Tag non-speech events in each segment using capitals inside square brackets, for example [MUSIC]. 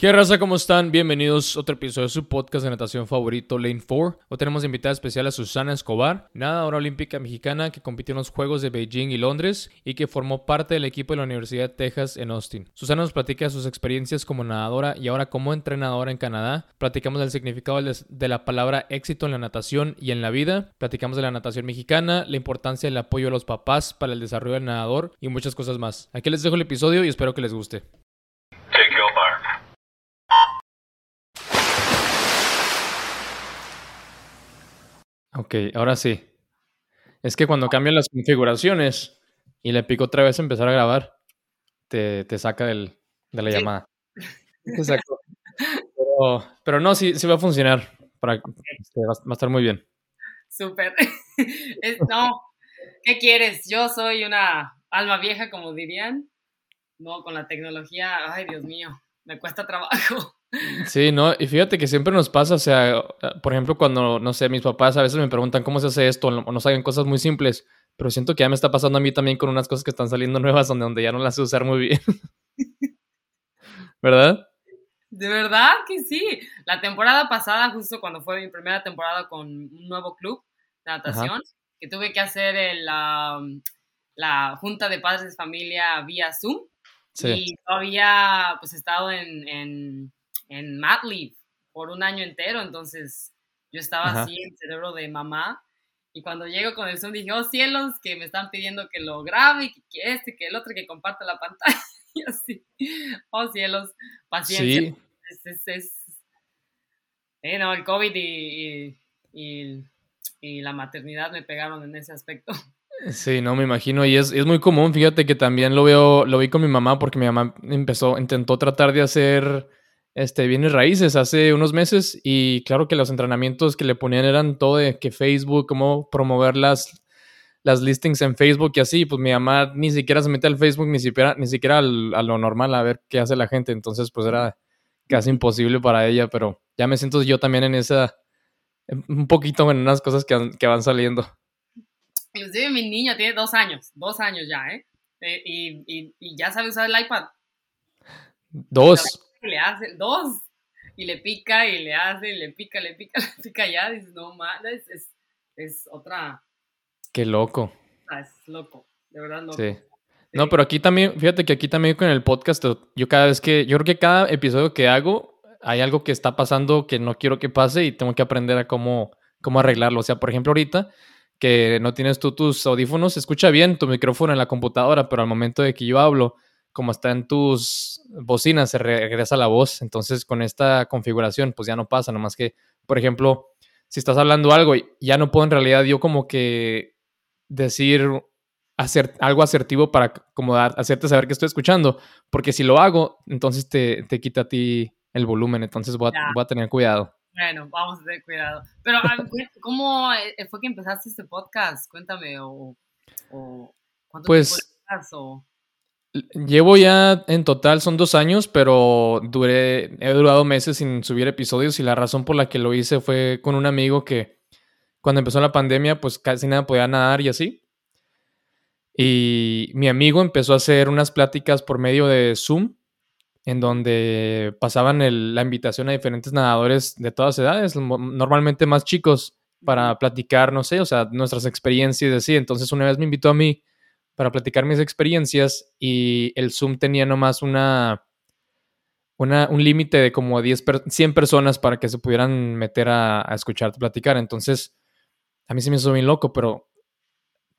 ¿Qué raza? ¿Cómo están? Bienvenidos a otro episodio de su podcast de natación favorito, Lane 4. Hoy tenemos invitada especial a Susana Escobar, nadadora olímpica mexicana que compitió en los Juegos de Beijing y Londres y que formó parte del equipo de la Universidad de Texas en Austin. Susana nos platica sus experiencias como nadadora y ahora como entrenadora en Canadá. Platicamos del significado de la palabra éxito en la natación y en la vida. Platicamos de la natación mexicana, la importancia del apoyo a los papás para el desarrollo del nadador y muchas cosas más. Aquí les dejo el episodio y espero que les guste. Ok, ahora sí. Es que cuando cambian las configuraciones y le pico otra vez a empezar a grabar, te, saca del, de la llamada. [LAUGHS] Exacto. Pero, no, sí, sí va a funcionar. Para, este, va, a estar muy bien. Súper. [LAUGHS] no, ¿qué quieres? Yo soy una alma vieja, como dirían. No, con la tecnología, ay Dios mío, me cuesta trabajo. Sí, no, y fíjate que siempre nos pasa, o sea, por ejemplo, cuando, no sé, mis papás a veces me preguntan cómo se hace esto, o no saben cosas muy simples, pero siento que ya me está pasando a mí también con unas cosas que están saliendo nuevas donde, donde ya no las sé usar muy bien. [LAUGHS] ¿Verdad? De verdad que sí. La temporada pasada, justo cuando fue mi primera temporada con un nuevo club de natación, que tuve que hacer la, la junta de padres de familia vía Zoom. Y todavía pues he estado en en mat leave por un año entero, entonces yo estaba así en cerebro de mamá y cuando llego con el Zoom dije, oh cielos, que me están pidiendo que lo grabe, que, que este, que el otro, que comparta la pantalla [LAUGHS] y así, oh cielos, paciencia. Sí. Es, es, eh, no, el COVID y, y, y, la maternidad me pegaron en ese aspecto. Sí, no me imagino. Y es, es, muy común. Fíjate que también lo veo, lo vi con mi mamá, porque mi mamá empezó, intentó tratar de hacer este, bienes raíces hace unos meses y claro que los entrenamientos que le ponían eran todo de que Facebook, cómo promover las, las listings en Facebook y así, pues mi mamá ni siquiera se mete al Facebook, ni siquiera, ni siquiera a lo normal a ver qué hace la gente, entonces pues era casi imposible para ella, pero ya me siento yo también en esa, un poquito en unas cosas que, que van saliendo. Inclusive mi niña tiene dos años, dos años ya, ¿eh? eh y, y, y ya sabe usar el iPad. Dos le hace, dos, y le pica y le hace, y le pica, le pica, [LAUGHS] le pica ya, dices, no mames, es, es, otra. Qué loco. Ah, es loco, de verdad loco. Sí. No, pero aquí también, fíjate que aquí también con el podcast, yo cada vez que, yo creo que cada episodio que hago, hay algo que está pasando que no quiero que pase y tengo que aprender a cómo, cómo arreglarlo. O sea, por ejemplo, ahorita que no tienes tú tus audífonos, se escucha bien tu micrófono en la computadora, pero al momento de que yo hablo, como está en tus bocinas, se regresa la voz. Entonces, con esta configuración, pues ya no pasa. Nomás que, por ejemplo, si estás hablando algo, ya no puedo en realidad yo como que decir hacer algo asertivo para como hacerte saber que estoy escuchando. Porque si lo hago, entonces te, quita a ti el volumen. Entonces voy a, tener cuidado. Bueno, vamos a tener cuidado. Pero, ¿cómo eh, fue que empezaste este podcast? Cuéntame, o, cuánto pues, tiempo Llevo ya en total son dos años, pero duré, he durado meses sin subir episodios y la razón por la que lo hice fue con un amigo que cuando empezó la pandemia pues casi nada podía nadar y así. Y mi amigo empezó a hacer unas pláticas por medio de Zoom en donde pasaban la invitación a diferentes nadadores de todas edades, normalmente más chicos, para platicar, no sé, o sea, nuestras experiencias y así. Entonces una vez me invitó a mí para platicar mis experiencias y el Zoom tenía nomás una, una un límite de como 10 100 personas para que se pudieran meter a, a escucharte platicar. Entonces, a mí se me hizo bien loco, pero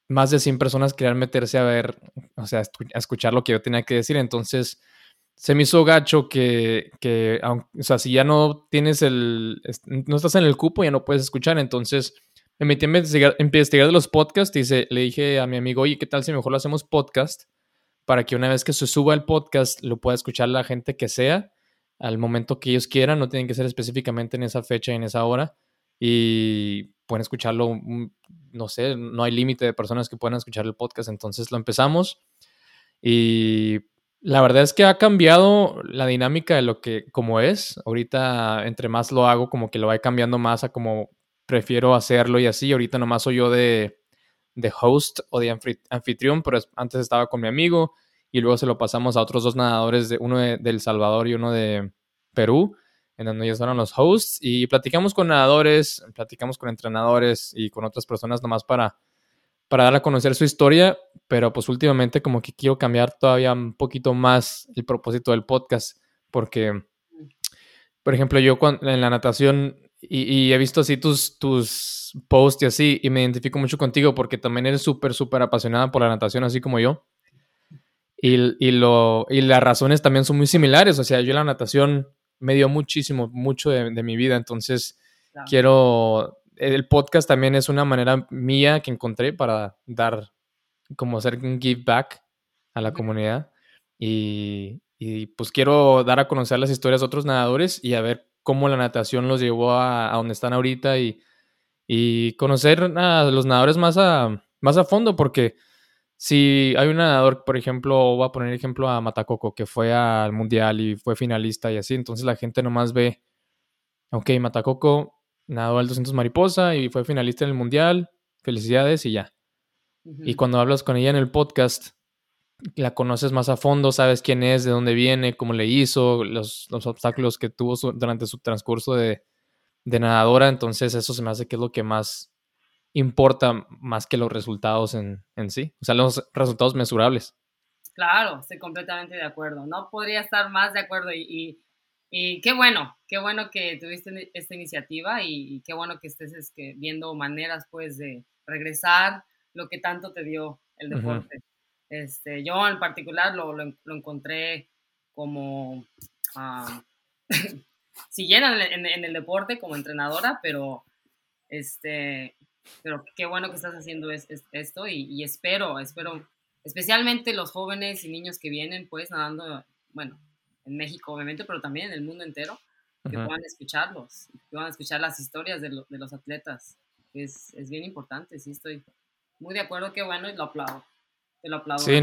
más de 100 personas querían meterse a ver, o sea, a escuchar lo que yo tenía que decir. Entonces, se me hizo gacho que, que o sea, si ya no tienes el, no estás en el cupo, ya no puedes escuchar. Entonces, me metí a investigar, investigar de los podcasts y le dije a mi amigo, oye, ¿qué tal si mejor lo hacemos podcast? Para que una vez que se suba el podcast lo pueda escuchar la gente que sea al momento que ellos quieran, no tienen que ser específicamente en esa fecha y en esa hora. Y pueden escucharlo, no sé, no hay límite de personas que puedan escuchar el podcast. Entonces lo empezamos y la verdad es que ha cambiado la dinámica de lo que como es. Ahorita, entre más lo hago, como que lo va cambiando más a como prefiero hacerlo y así. Ahorita nomás soy yo de, de host o de anfitrión, pero antes estaba con mi amigo y luego se lo pasamos a otros dos nadadores, de, uno de, El Salvador y uno de, Perú, en donde ellos fueron los hosts y platicamos con nadadores, platicamos con entrenadores y con otras personas nomás para, para dar a conocer su historia, pero pues últimamente como que quiero cambiar todavía un poquito más el propósito del podcast, porque, por ejemplo, yo en la natación y, he visto así tus, tus posts y así, y me identifico mucho contigo porque también eres súper, súper apasionada por la natación, así como yo. Y, y, lo, y las razones también son muy similares. O sea, yo la natación me dio muchísimo, mucho de, mi vida. Entonces, quiero. El podcast también es una manera mía que encontré para dar, como hacer un give back a la comunidad. Y, y pues quiero dar a conocer las historias de otros nadadores y a ver cómo la natación los llevó a, donde están ahorita y, y, conocer a los nadadores más a, más a fondo, porque si hay un nadador, por ejemplo, voy a poner ejemplo a Matacoco, que fue al mundial y fue finalista y así, entonces la gente nomás ve, ok, Matacoco nadó al 200 mariposa y fue finalista en el mundial, felicidades y ya. Y cuando hablas con ella en el podcast, la conoces más a fondo, sabes quién es, de dónde viene, cómo le hizo, los, obstáculos que tuvo durante su transcurso de, nadadora. Entonces, eso se me hace que es lo que más importa, más que los resultados en, sí. O sea, los resultados mesurables. Claro, estoy completamente de acuerdo. No podría estar más de acuerdo. Y, qué bueno, qué bueno que tuviste esta iniciativa y, qué bueno que estés viendo maneras, pues, de regresar lo que tanto te dio el deporte. Este, yo en particular lo, lo, encontré como [LAUGHS] uh, siguiendo en, en, el deporte como entrenadora, pero, este, pero qué bueno que estás haciendo esto y, espero, espero, especialmente los jóvenes y niños que vienen pues nadando, bueno, en México obviamente, pero también en el mundo entero, que puedan escucharlos, que puedan escuchar las historias de, de los atletas. Es, es bien importante, sí, estoy muy de acuerdo, qué bueno y lo aplaudo. Te lo aplaudo. Sí,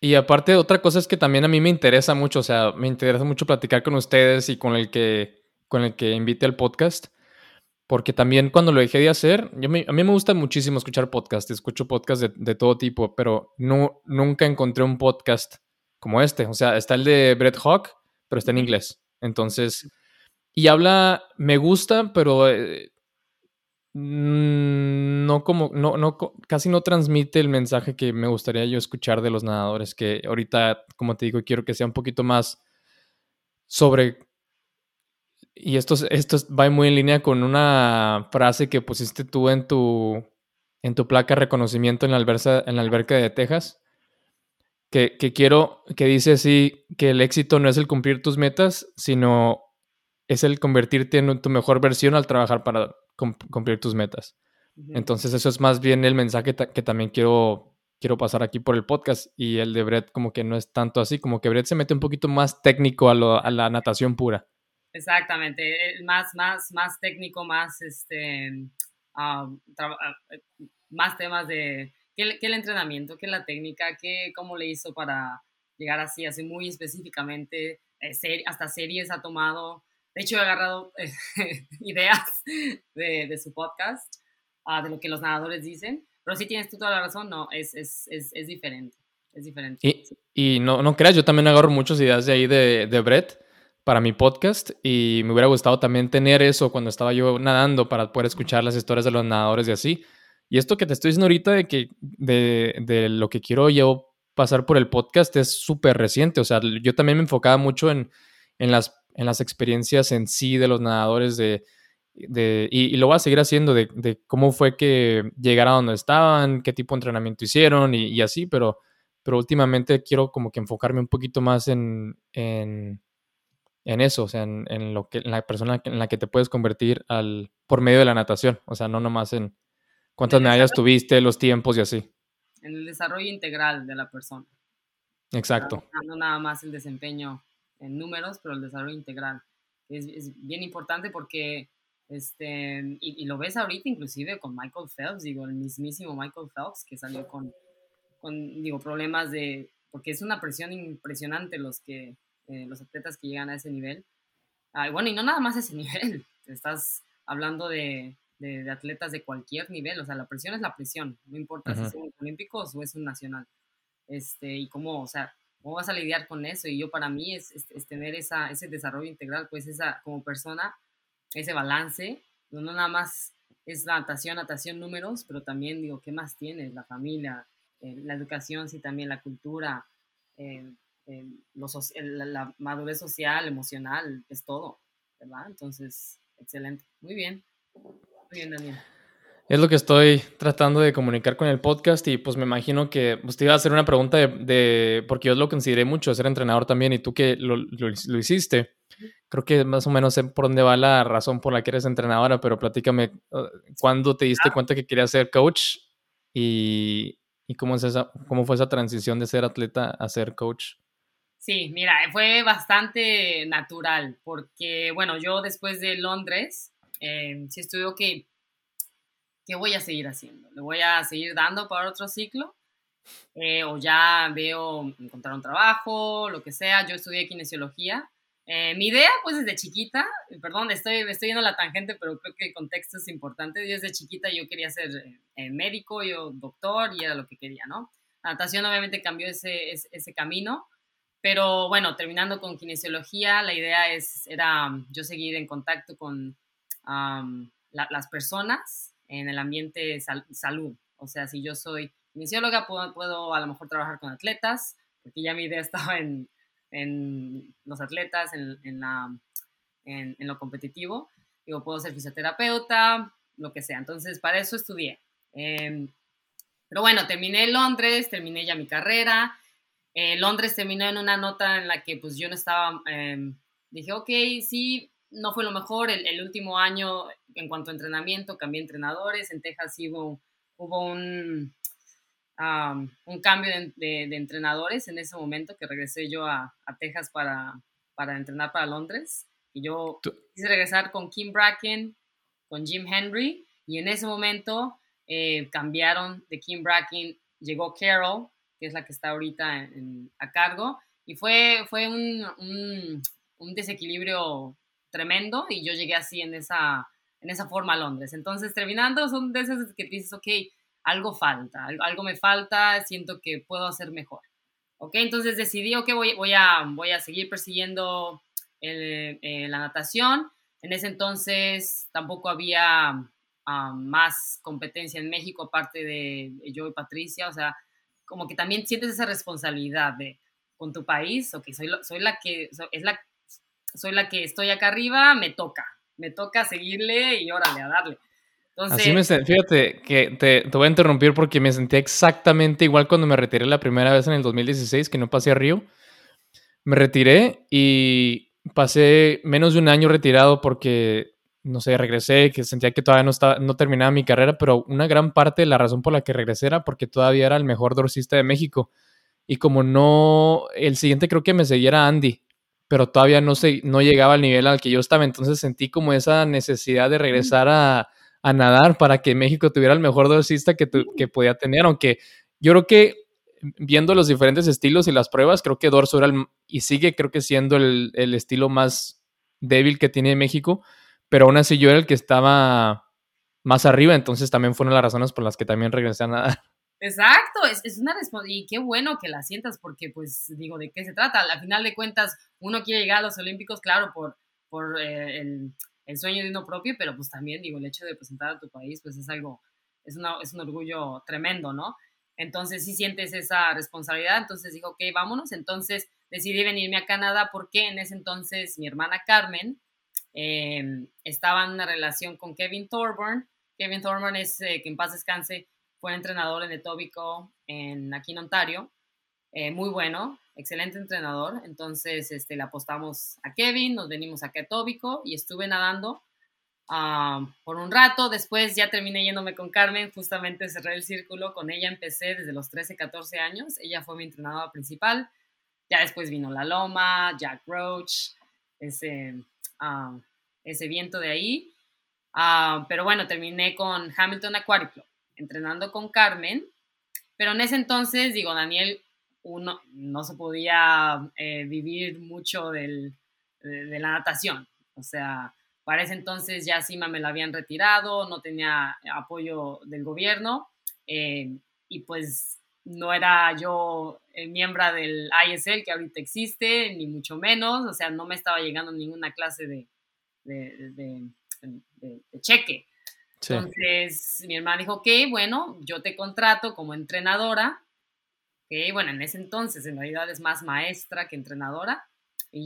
y aparte otra cosa es que también a mí me interesa mucho, o sea, me interesa mucho platicar con ustedes y con el que, con el que invite al podcast, porque también cuando lo dejé de hacer, yo a mí me gusta muchísimo escuchar podcasts, escucho podcasts de, de, todo tipo, pero no, nunca encontré un podcast como este, o sea, está el de Brett Hawk, pero está en inglés, entonces, y habla, me gusta, pero eh, no como, no, no, casi no transmite el mensaje que me gustaría yo escuchar de los nadadores, que ahorita, como te digo, quiero que sea un poquito más sobre, y esto, esto va muy en línea con una frase que pusiste tú en tu, en tu placa reconocimiento en la, alberca, en la alberca de Texas, que, que quiero, que dice así, que el éxito no es el cumplir tus metas, sino es el convertirte en tu mejor versión al trabajar para cumplir tus metas. Entonces eso es más bien el mensaje que también quiero, quiero pasar aquí por el podcast y el de Brett como que no es tanto así, como que Brett se mete un poquito más técnico a, la natación pura. Exactamente, más, más, más técnico, más, este, ah, ah, más temas de ¿qué, el entrenamiento, qué la técnica, qué, cómo le hizo para llegar así, así muy específicamente, eh, hasta series ha tomado, de hecho, he agarrado eh, [LAUGHS] ideas de, su podcast, ah, de lo que los nadadores dicen, pero sí tienes tú toda la razón, no, es, es, es, es diferente. Es diferente. Y, y, no, no creas, yo también agarro muchas ideas de ahí de, de Brett para mi podcast y me hubiera gustado también tener eso cuando estaba yo nadando para poder escuchar las historias de los nadadores y así. Y esto que te estoy diciendo ahorita de que de, de lo que quiero yo pasar por el podcast es súper reciente. O sea, yo también me enfocaba mucho en, en las en las experiencias en sí de los nadadores de, de y, lo voy a seguir haciendo de, de, cómo fue que llegaron a donde estaban, qué tipo de entrenamiento hicieron y, así, pero, pero últimamente quiero como que enfocarme un poquito más en, en, en eso, o sea, en, lo que, en la persona en la que te puedes convertir al, por medio de la natación, o sea, no nomás en cuántas medallas tuviste, los tiempos y así. En el desarrollo integral de la persona. Exacto. no nada más el desempeño en números, pero el desarrollo integral es, es bien importante porque, este, y, lo ves ahorita inclusive con Michael Phelps, digo, el mismísimo Michael Phelps que salió con, con digo, problemas de, porque es una presión impresionante los que, eh, los atletas que llegan a ese nivel. Ah, bueno, y no nada más ese [LAUGHS] nivel, estás hablando de, de, atletas de cualquier nivel, o sea, la presión es la presión, no importa si son olímpicos o es un nacional. Este, y cómo, o sea, ¿Cómo vas a lidiar con eso? Y yo para mí es, tener esa, ese desarrollo integral, pues esa como persona, ese balance, no nada más es la natación, natación, números, pero también digo, ¿qué más tienes? La familia, eh, la educación, sí, también la cultura, eh, eh, la, madurez social, emocional, es todo, ¿verdad? Entonces, excelente. Muy bien. Muy bien, Daniel. Es lo que estoy tratando de comunicar con el podcast y pues me imagino que pues, te iba a hacer una pregunta de, porque yo lo consideré mucho, ser entrenador también y tú que lo, lo, hiciste. Creo que más o menos sé por dónde va la razón por la que eres entrenadora, pero platícame, uh, ¿cuándo te diste cuenta que querías ser coach y, y cómo, es esa, cómo fue esa transición de ser atleta a ser coach? Sí, mira, fue bastante natural porque, bueno, yo después de Londres, eh, sí estuve, que ¿qué voy a seguir haciendo? ¿Le voy a seguir dando para otro ciclo? Eh, o ya veo encontrar un trabajo, lo que sea. Yo estudié kinesiología. Eh, mi idea, pues desde chiquita, perdón, estoy, estoy yendo a la tangente, pero creo que el contexto es importante. Desde chiquita yo quería ser eh, médico, yo doctor, y era lo que quería, ¿no? La natación obviamente cambió ese, ese, camino, pero bueno, terminando con kinesiología, la idea es, era yo seguir en contacto con las personas, en el ambiente salud. O sea, si yo soy kinesióloga, puedo, puedo, a lo mejor trabajar con atletas, porque ya mi idea [LAUGHS] estaba en, en los atletas, en, en, la, en, lo competitivo. Digo, puedo ser fisioterapeuta, lo que sea. Entonces, para eso estudié. Em, pero bueno, terminé en Londres, terminé ya mi carrera. Eh, Londres terminó en una nota en la que pues yo no estaba, em, dije, ok, sí, no fue lo mejor. El, último año, en cuanto a entrenamiento, cambié entrenadores. En Texas hubo, hubo un, un cambio de, entrenadores en ese momento que regresé yo a, Texas para, para, entrenar para Londres. Y yo quise regresar con Kim Bracken, con Jim Henry. Y en ese momento eh, cambiaron de Kim Bracken, llegó Carol, que es la que está ahorita a cargo. Y fue, fue un, un, un desequilibrio tremendo y yo llegué así en esa, en esa forma a Londres. Entonces, terminando, son de esas que dices, ok, algo falta, algo me falta, siento que puedo hacer mejor. Ok, entonces decidí, ok, voy, voy, a, voy a seguir persiguiendo eh, la natación. En ese entonces tampoco había ah, más competencia en México aparte de yo y Patricia, o sea, como que también sientes esa responsabilidad de con tu país, ok, soy, soy la que, es la, soy la que estoy acá arriba, me toca, me toca seguirle y órale, a darle. Entonces, Así me fíjate que te, te, voy a interrumpir porque me sentí exactamente igual cuando me retiré la primera vez en el 2016, que no pasé a Río. Me retiré y pasé menos de un año retirado porque, no sé, regresé, que sentía que todavía no, estaba, no terminaba mi carrera, pero una gran parte de la razón por la que regresé era porque todavía era el mejor dorsista de México. Y como no, el siguiente creo que me seguía Andy, pero todavía no, se, no llegaba al nivel al que yo estaba, entonces sentí como esa necesidad de regresar a, a nadar para que México tuviera el mejor dorsista que, que podía tener, aunque yo creo que viendo los diferentes estilos y las pruebas, creo que Dorso era el, y sigue creo que siendo el, el, estilo más débil que tiene México, pero aún así yo era el que estaba más arriba, entonces también fueron las razones por las que también regresé a nadar. Exacto, es, es una y qué bueno que la sientas porque pues digo, ¿de qué se trata? Al final de cuentas, uno quiere llegar a los Olímpicos, claro, por, por eh, el, el, sueño de uno propio, pero pues también digo, el hecho de presentar a tu país, pues es algo, es, una, es un orgullo tremendo, ¿no? Entonces sí sientes esa responsabilidad, entonces digo, ok, vámonos, entonces decidí venirme a Canadá porque en ese entonces mi hermana Carmen eh, estaba en una relación con Kevin Thorburn, Kevin Thorburn es, eh, que en paz descanse, fue entrenador en Etobicoke, en, aquí en Ontario. Eh, muy bueno, excelente entrenador. Entonces este, le apostamos a Kevin, nos venimos acá a Etobicoke y estuve nadando ah, por un rato. Después ya terminé yéndome con Carmen, justamente cerré el círculo. Con ella empecé desde los 13, 14 años. Ella fue mi entrenadora principal. Ya después vino La Loma, Jack Roach, ese, ah, ese viento de ahí. Ah, pero bueno, terminé con Hamilton Aquatic Club entrenando con Carmen, pero en ese entonces, digo, Daniel, uno no se podía eh, vivir mucho del, de, la natación, o sea, para ese entonces ya Cima me la habían retirado, no tenía apoyo del gobierno, eh, y pues no era yo miembro del ISL que ahorita existe, ni mucho menos, o sea, no me estaba llegando ninguna clase de, de, cheque. Entonces mi hermana dijo, ok, bueno, yo te contrato como entrenadora, que bueno, en ese entonces en realidad es más maestra que entrenadora.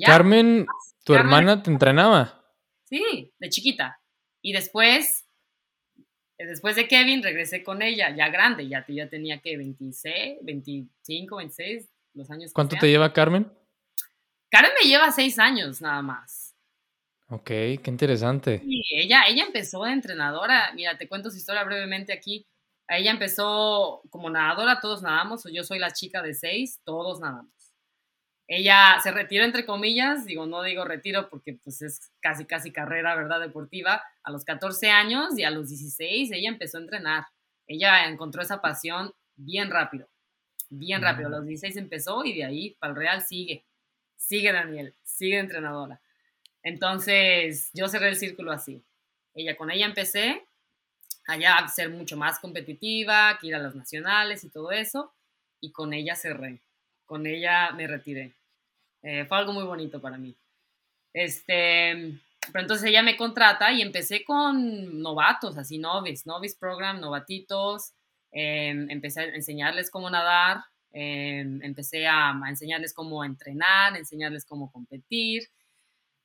Carmen, ¿tu hermana te entrenaba? Sí, de chiquita. Y después, eh, después de Kevin, regresé con ella, ya grande, ya, ya tenía que 26, 25, 26, los años. ¿Cuánto te lleva Carmen? Carmen me lleva seis años nada más. Ok, qué interesante. Sí, ella, ella empezó de entrenadora. Mira, te cuento su historia brevemente aquí. Ella empezó como nadadora, todos nadamos. Yo soy la chica de seis, todos nadamos. Ella se retiró, entre comillas, digo, no digo retiro porque pues es casi, casi carrera, ¿verdad? Deportiva, a los 14 años y a los 16 ella empezó a entrenar. Ella encontró esa pasión bien rápido, bien rápido. A los 16 empezó y de ahí para el Real sigue, sigue Daniel, sigue entrenadora. Entonces yo cerré el círculo así. Ella, con ella empecé allá a ser mucho más competitiva, que ir a los nacionales y todo eso, y con ella cerré con ella me retiré. Eh, fue algo muy bonito para mí. Este, pero entonces ella me contrata y empecé con novatos, así novice, novice program, novatitos. Em, empecé a enseñarles cómo nadar, em, empecé a, enseñarles cómo entrenar, enseñarles cómo competir.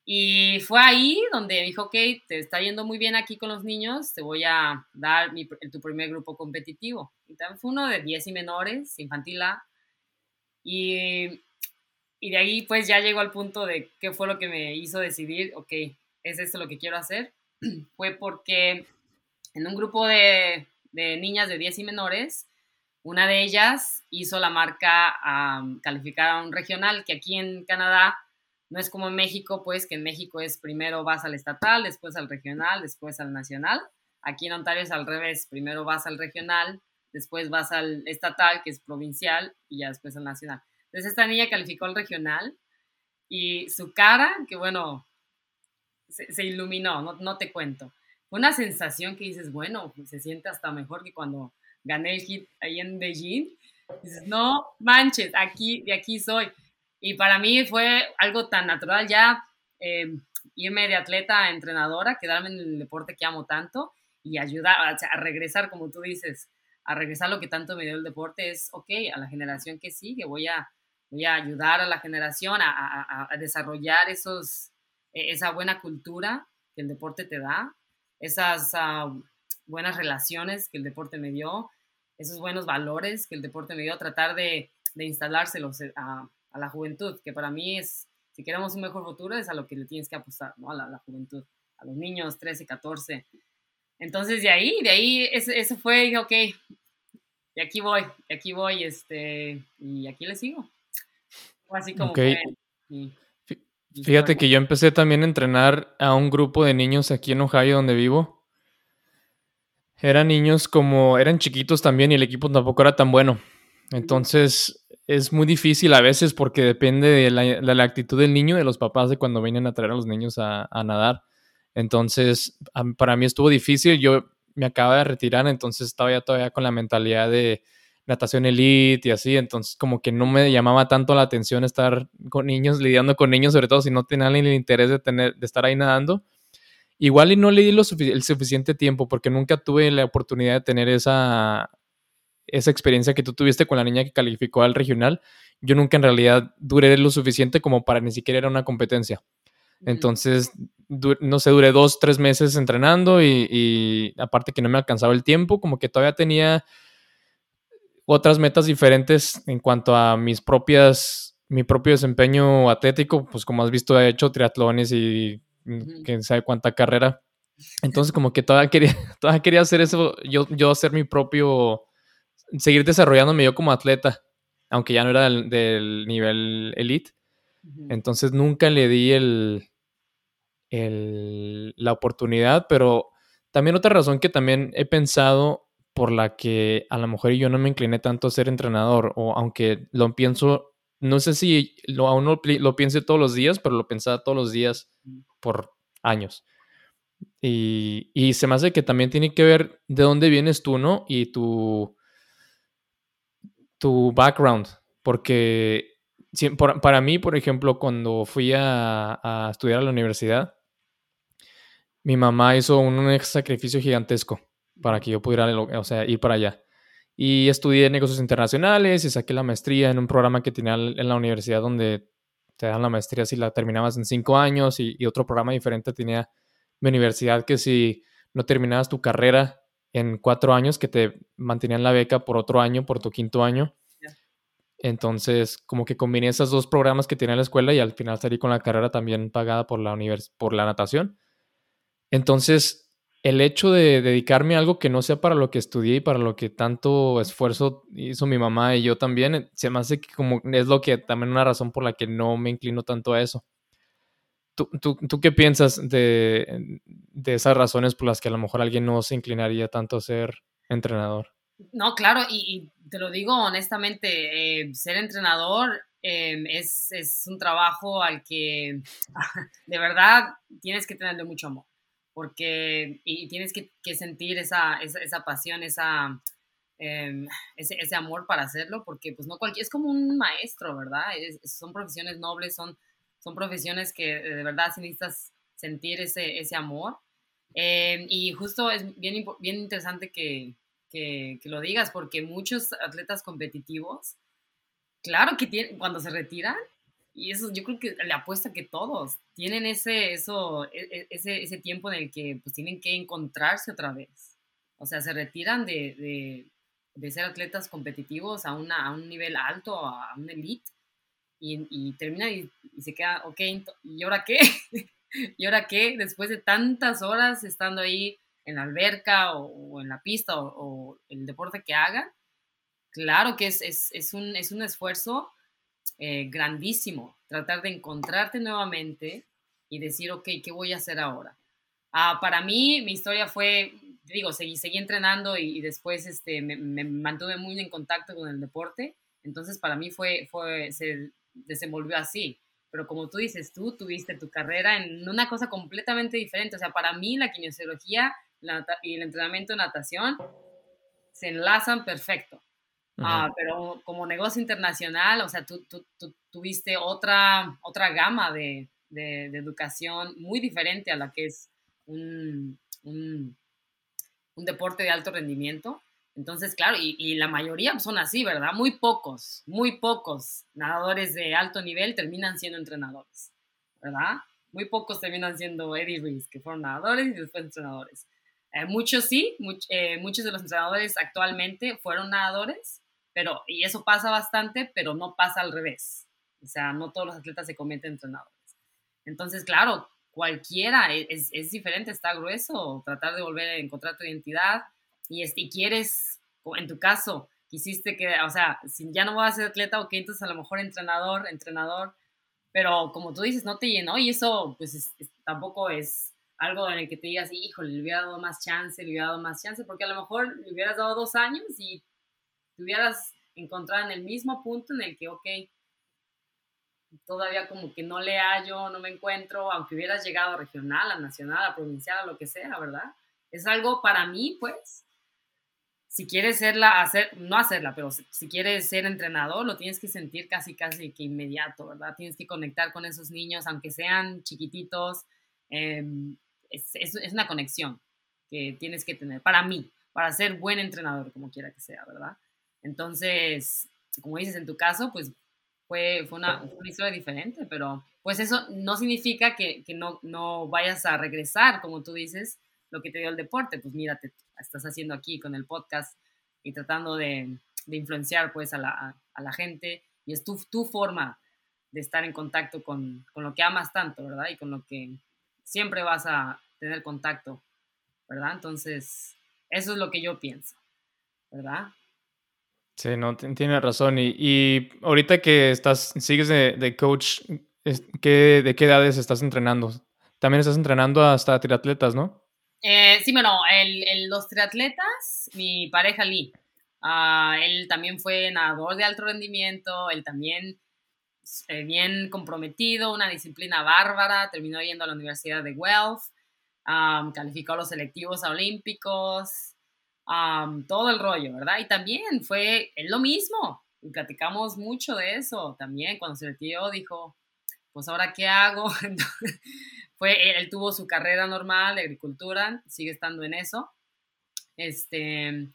Y fue ahí donde dijo, ok, te está yendo muy bien aquí con los niños, te voy a dar mi, tu primer grupo competitivo. Y también fue uno de 10 y menores, infantil A, y, y de ahí pues ya llegó al punto de qué fue lo que me hizo decidir, ok, es esto lo que quiero hacer. [CLEARS THROAT] fue porque en un grupo de, de, niñas de 10 y menores, una de ellas hizo la marca a calificar a un regional, que aquí en Canadá no es como en México, pues que en México es primero vas al estatal, después al regional, después al nacional. Aquí en Ontario es al revés, primero vas al regional, después vas al estatal, que es provincial, y ya después al nacional. Entonces esta niña calificó al regional y su cara, que bueno, se, iluminó, no, te cuento. Una sensación que dices, bueno, se siente hasta mejor que cuando gané el hit ahí en Beijing. Dices, no manches, aquí, de aquí soy. Y para mí fue algo tan natural ya eh, irme de atleta a entrenadora, quedarme en el deporte que amo tanto y ayudar a regresar, como tú dices, a regresar lo que tanto me dio el deporte es, ok, a la generación que sigue, voy a, voy a ayudar a la generación a, desarrollar esos, e, esa buena cultura que el deporte te da, esas ah, buenas relaciones que el deporte me dio, esos buenos valores que el deporte me dio, tratar de, de instalárselos eh, a, la juventud, que para mí es, si queremos un mejor futuro, es a lo que le tienes que apostar, ¿no? A la, la juventud, a los niños 13, 14, entonces de ahí, de ahí, eso, fue, ok, de aquí voy, de aquí voy, este, y aquí le sigo. así como Fíjate que yo empecé también a entrenar a un grupo de niños aquí en Ohio donde vivo. Eran niños como, eran chiquitos también y el equipo tampoco era tan bueno. Entonces es muy difícil a veces porque depende de la, actitud del niño, de los papás de cuando vienen a traer a los niños a nadar. Entonces, para mí estuvo difícil. Yo me acaba de retirar, entonces estaba ya todavía con la mentalidad de natación elite y así. Entonces, como que no me llamaba tanto la atención estar con niños, lidiando con niños, sobre todo si no tenía el interés de, tener, de estar ahí nadando. Igual y no le di lo el suficiente tiempo porque nunca tuve la oportunidad de tener esa, esa experiencia que tú tuviste con la niña que calificó al regional. Yo nunca en realidad duré lo suficiente como para ni siquiera ir a una competencia. Entonces, no sé, duré dos, tres meses entrenando y, aparte que no me alcanzaba el tiempo, como que todavía tenía otras metas diferentes en cuanto a mis propias, mi propio desempeño atlético, pues como has visto he hecho triatlones y quién sabe cuánta carrera. [LAUGHS] Entonces como que todavía quería, [LAUGHS] todavía quería hacer eso, yo, yo hacer mi propio, seguir desarrollándome yo como atleta, aunque ya no era del nivel elite. Entonces nunca le di el, el, la oportunidad, pero también otra razón que también he pensado por la que a lo mejor yo no me incliné tanto a ser entrenador, o aunque lo pienso, no sé si lo, aún lo, lo piense todos los días, pero lo pensaba todos los días por años. Y, y, se me hace que también tiene que ver de dónde vienes tú, ¿no? Y tu, tu background, porque para mí, por ejemplo, cuando fui a, estudiar a la universidad, mi mamá hizo un, sacrificio gigantesco para que yo pudiera o sea, ir para allá. Y estudié negocios internacionales y saqué la maestría en un programa que tenía en la universidad donde te dan la maestría si la terminabas en cinco años y, otro programa diferente tenía mi universidad que si no terminabas tu carrera en cuatro años, que te mantenían la beca por otro año, por tu quinto año. Entonces, como que combiné esos dos programas que tenía la escuela y al final salí con la carrera también pagada por la, por la natación. Entonces, el hecho de dedicarme a algo que no sea para lo que estudié y para lo que tanto esfuerzo hizo mi mamá y yo también, eh, se me hace que como es lo que también una razón por la que no me inclino tanto a eso. ¿Tú, tú, qué piensas de, esas razones por las que a lo mejor alguien no se inclinaría tanto a ser entrenador? No, claro, y, te lo digo honestamente, eh, ser entrenador em, es, es un trabajo al que [LAUGHS] de verdad tienes que tenerle mucho amor porque y tienes que, sentir esa, esa, pasión, esa, em, ese, ese, amor para hacerlo, porque pues no cualquier, es como un maestro, ¿verdad? son profesiones nobles, son, son profesiones que eh, de verdad necesitas sentir ese, ese amor. Em, y justo es bien, bien interesante que, que, que, lo digas, porque muchos atletas competitivos, claro que tienen, cuando se retiran, y eso yo creo que le apuesta que todos tienen ese, eso, e, e, ese, ese tiempo en el que pues tienen que encontrarse otra vez. O sea, se retiran de, de, de ser atletas competitivos a, una, a un nivel alto, a, un elite, y, y termina y, se queda, ok, ¿y ahora qué? [LAUGHS] ¿Y ahora qué? Después de tantas horas estando ahí en la alberca o, en la pista o, o, el deporte que hagan, claro que es, es, es, un, es un esfuerzo eh, grandísimo, tratar de encontrarte nuevamente y decir, ok, ¿qué voy a hacer ahora? Ah, para mí, mi historia fue, digo, seguí, seguí entrenando y, después este, me, mantuve muy en contacto con el deporte, entonces para mí fue, fue, se desenvolvió así. Pero como tú dices, tú tuviste tu carrera en una cosa completamente diferente. O sea, para mí la kinesiología y el entrenamiento de natación se enlazan perfecto. Ah, pero como negocio internacional, o sea, tú, tú, tuviste otra, otra gama de, de, educación muy diferente a la que es un, un, un deporte de alto rendimiento. Entonces, claro, y, la mayoría son así, ¿verdad? Muy pocos, muy pocos nadadores de alto nivel terminan siendo entrenadores, ¿verdad? Muy pocos terminan siendo Eddie Reese, que fueron nadadores y después entrenadores. Eh, muchos sí, eh, muchos de los entrenadores actualmente fueron nadadores, pero, y eso pasa bastante, pero no pasa al revés. O sea, no todos los atletas se convierten en entrenadores. Entonces, claro, cualquiera e, es, es, diferente, está grueso, tratar de volver a encontrar tu identidad y, este, quieres, en tu caso, quisiste que, o sea, si ya no voy a ser atleta, ok, entonces a lo mejor entrenador, entrenador, pero como tú dices, no te llenó y eso, pues tampoco es algo en el que te digas, híjole, le hubiera dado más chance, le hubiera dado más chance, porque a lo mejor le hubieras dado dos años y te hubieras encontrado en el mismo punto en el que, ok, todavía como que no le hallo, no me encuentro, aunque hubieras llegado a regional, a nacional, a provincial, a lo que sea, ¿verdad? Es algo para mí, pues, si quieres serla, hacer, no hacerla, pero si, quieres ser entrenador, lo tienes que sentir casi, casi que inmediato, ¿verdad? Tienes que conectar con esos niños, aunque sean chiquititos, em, es, es una conexión que tienes que tener, para mí, para ser buen entrenador, como quiera que sea, ¿verdad? Entonces, como dices en tu caso, pues fue, fue, una, historia diferente, pero pues eso no significa que, que no, no, vayas a regresar, como tú dices, lo que te dio el deporte. Pues mira, te estás haciendo aquí con el podcast y tratando de, influenciar pues a la, gente y es tu, forma de estar en contacto con, con, lo que amas tanto, ¿verdad? Y con lo que siempre vas a tener contacto, ¿verdad? Entonces, eso es lo que yo pienso, ¿verdad? Sí, no, tiene razón. Y, y, ahorita que estás, sigues de, coach, ¿qué, ¿de qué edades estás entrenando? También estás entrenando hasta triatletas, ¿no? Eh, sí, bueno, el, los triatletas, mi pareja Lee, ah, él también fue nadador de alto rendimiento, él también eh, bien comprometido, una disciplina bárbara, terminó yendo a la Universidad de Guelph, calificó los selectivos olímpicos, todo el rollo, ¿verdad? Y también fue lo mismo, y platicamos mucho de eso también. Cuando se retiró, dijo, pues ahora qué hago. [LAUGHS] fue, él, tuvo su carrera normal de agricultura, sigue estando en eso. Este,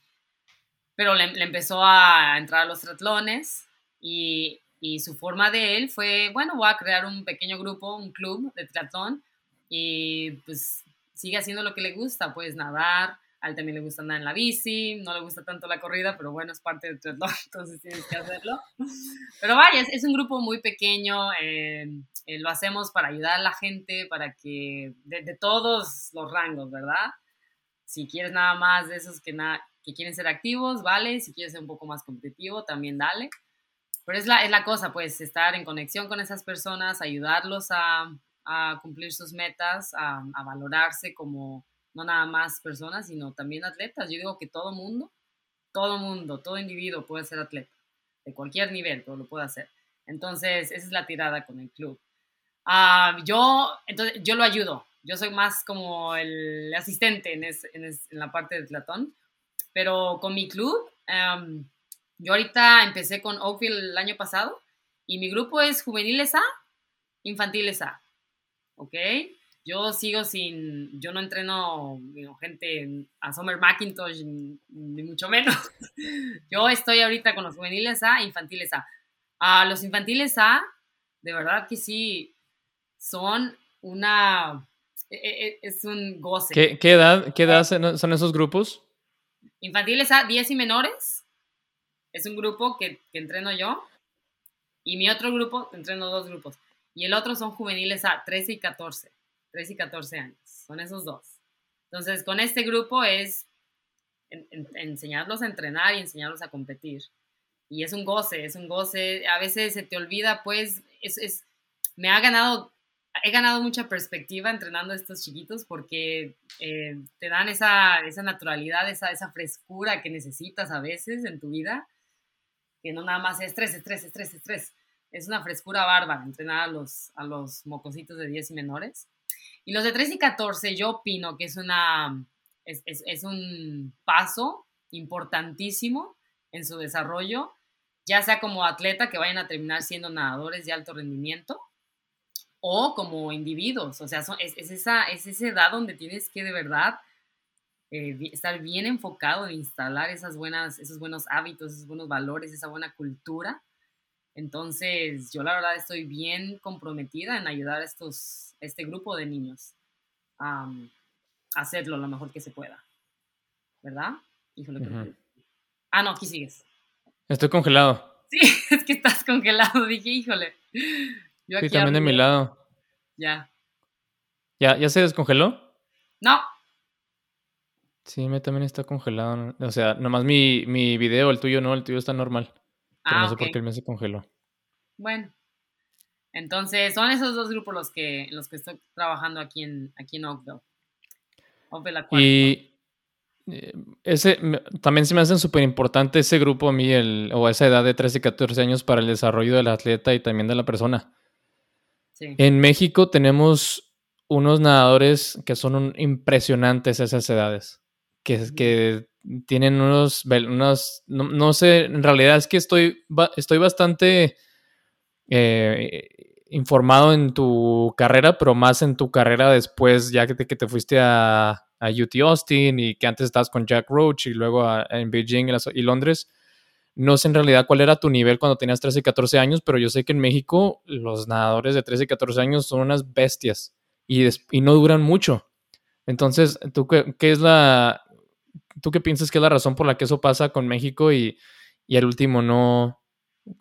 pero le, empezó a entrar a los triatlones y, y, su forma de él fue, bueno, voy a crear un pequeño grupo, un club de triatlón y pues sigue haciendo lo que le gusta, pues nadar, a él también le gusta andar en la bici, no le gusta tanto la corrida, pero bueno, es parte del triatlón, [LAUGHS] entonces tienes que hacerlo. Pero vaya, es, un grupo muy pequeño, eh, eh, lo hacemos para ayudar a la gente, para que, de, todos los rangos, ¿verdad? Si quieres nada más de esos que, que quieren ser activos, vale, si quieres ser un poco más competitivo, también dale. Pero es la, es la cosa, pues, estar en conexión con esas personas, ayudarlos a, a cumplir sus metas, a, a valorarse como no nada más personas, sino también atletas. Yo digo que todo mundo, todo mundo, todo individuo puede ser atleta, de cualquier nivel, pero lo puede hacer. Entonces, esa es la tirada con el club. Ah, yo, entonces, yo lo ayudo. Yo soy más como el asistente en, en, la parte de Platón. Pero con mi club, em, yo ahorita empecé con Oakville el año pasado y mi grupo es juveniles A, infantiles A. ¿Ok? Yo sigo sin, yo no entreno gente a Summer Macintosh, ni mucho menos. [LAUGHS] yo estoy ahorita con los juveniles A, infantiles A. A los infantiles A, de verdad que sí, son una, e, e, e, es un goce. ¿Qué, edad, qué edad son esos grupos? Infantiles A, 10 y menores. Es un grupo que, que entreno yo. Y mi otro grupo, entreno dos grupos. Y el otro son juveniles A, 13 y 14. 13 y 14 años, son esos dos. Entonces, con este grupo es enseñarlos a entrenar y enseñarlos a competir. Y es un goce, es un goce. A veces se te olvida, pues, es, es, me ha ganado, he ganado mucha perspectiva entrenando a estos chiquitos porque eh, te dan esa, esa naturalidad, esa, esa frescura que necesitas a veces en tu vida, que no nada más es estrés, estrés, estrés, estrés. Es una frescura bárbara entrenar a los, a los mocositos de 10 y menores. Y los de 13 y 14 yo opino que es, una, es, es, un paso importantísimo en su desarrollo, ya sea como atleta que vayan a terminar siendo nadadores de alto rendimiento o como individuos. O sea, es, es, esa, es esa edad donde tienes que de verdad eh, estar bien enfocado en instalar esas buenas, esos buenos hábitos, esos buenos valores, esa buena cultura. Entonces, yo la verdad estoy bien comprometida en ayudar a estos este grupo de niños a hacerlo lo mejor que se pueda. ¿Verdad? Híjole, Ah, no, aquí sigues. Estoy congelado. Sí, [LAUGHS] es que estás congelado. Dije, híjole. Yo aquí sí, también de mi lado. Ya. ¿Ya, ¿Ya se descongeló? No. Sí, me también está congelado. O sea, nomás mi, mi video, el tuyo no, el tuyo está normal. Pero no ah, sé por qué el mío se congeló. Bueno, entonces, son esos dos grupos los que, los que estoy trabajando aquí en, aquí en Oakville. y eh, ese, también se me hace súper importante ese grupo a mí, el, o esa edad de 13 y 14 años para el desarrollo del atleta y también de la persona. En México tenemos unos nadadores que son impresionantes a esas edades, que, que tienen unos, unos no, no, sé, en realidad es que estoy, estoy bastante eh, informado en tu carrera, pero más en tu carrera después, ya que te, que te fuiste a, a, UT Austin y que antes estabas con Jack Roach y luego en Beijing y, Londres. No sé en realidad cuál era tu nivel cuando tenías 13 y 14 años, pero yo sé que en México los nadadores de 13 y 14 años son unas bestias y, y no duran mucho. Entonces, ¿tú qué, qué, es la... ¿Tú qué piensas que es la razón por la que eso pasa con México y, y al último no,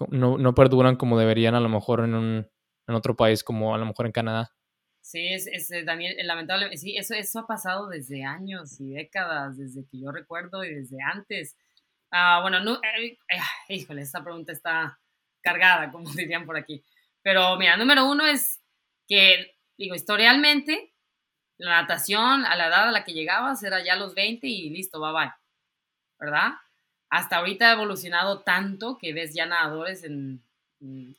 no, no perduran como deberían a lo mejor en, un, en otro país como a lo mejor en Canadá. Sí, es, es eh, Daniel, eh, lamentablemente, sí, eso, eso ha pasado desde años y décadas, desde que yo recuerdo y desde antes. Ah, bueno, no, eh, híjole, esta pregunta está cargada, como [LAUGHS] dirían por aquí. Pero mira, número uno es que, digo, historialmente, la natación a la edad a la que llegabas era ya los 20 y listo, bye bye, ¿verdad? hasta ahorita ha evolucionado tanto que ves ya nadadores en,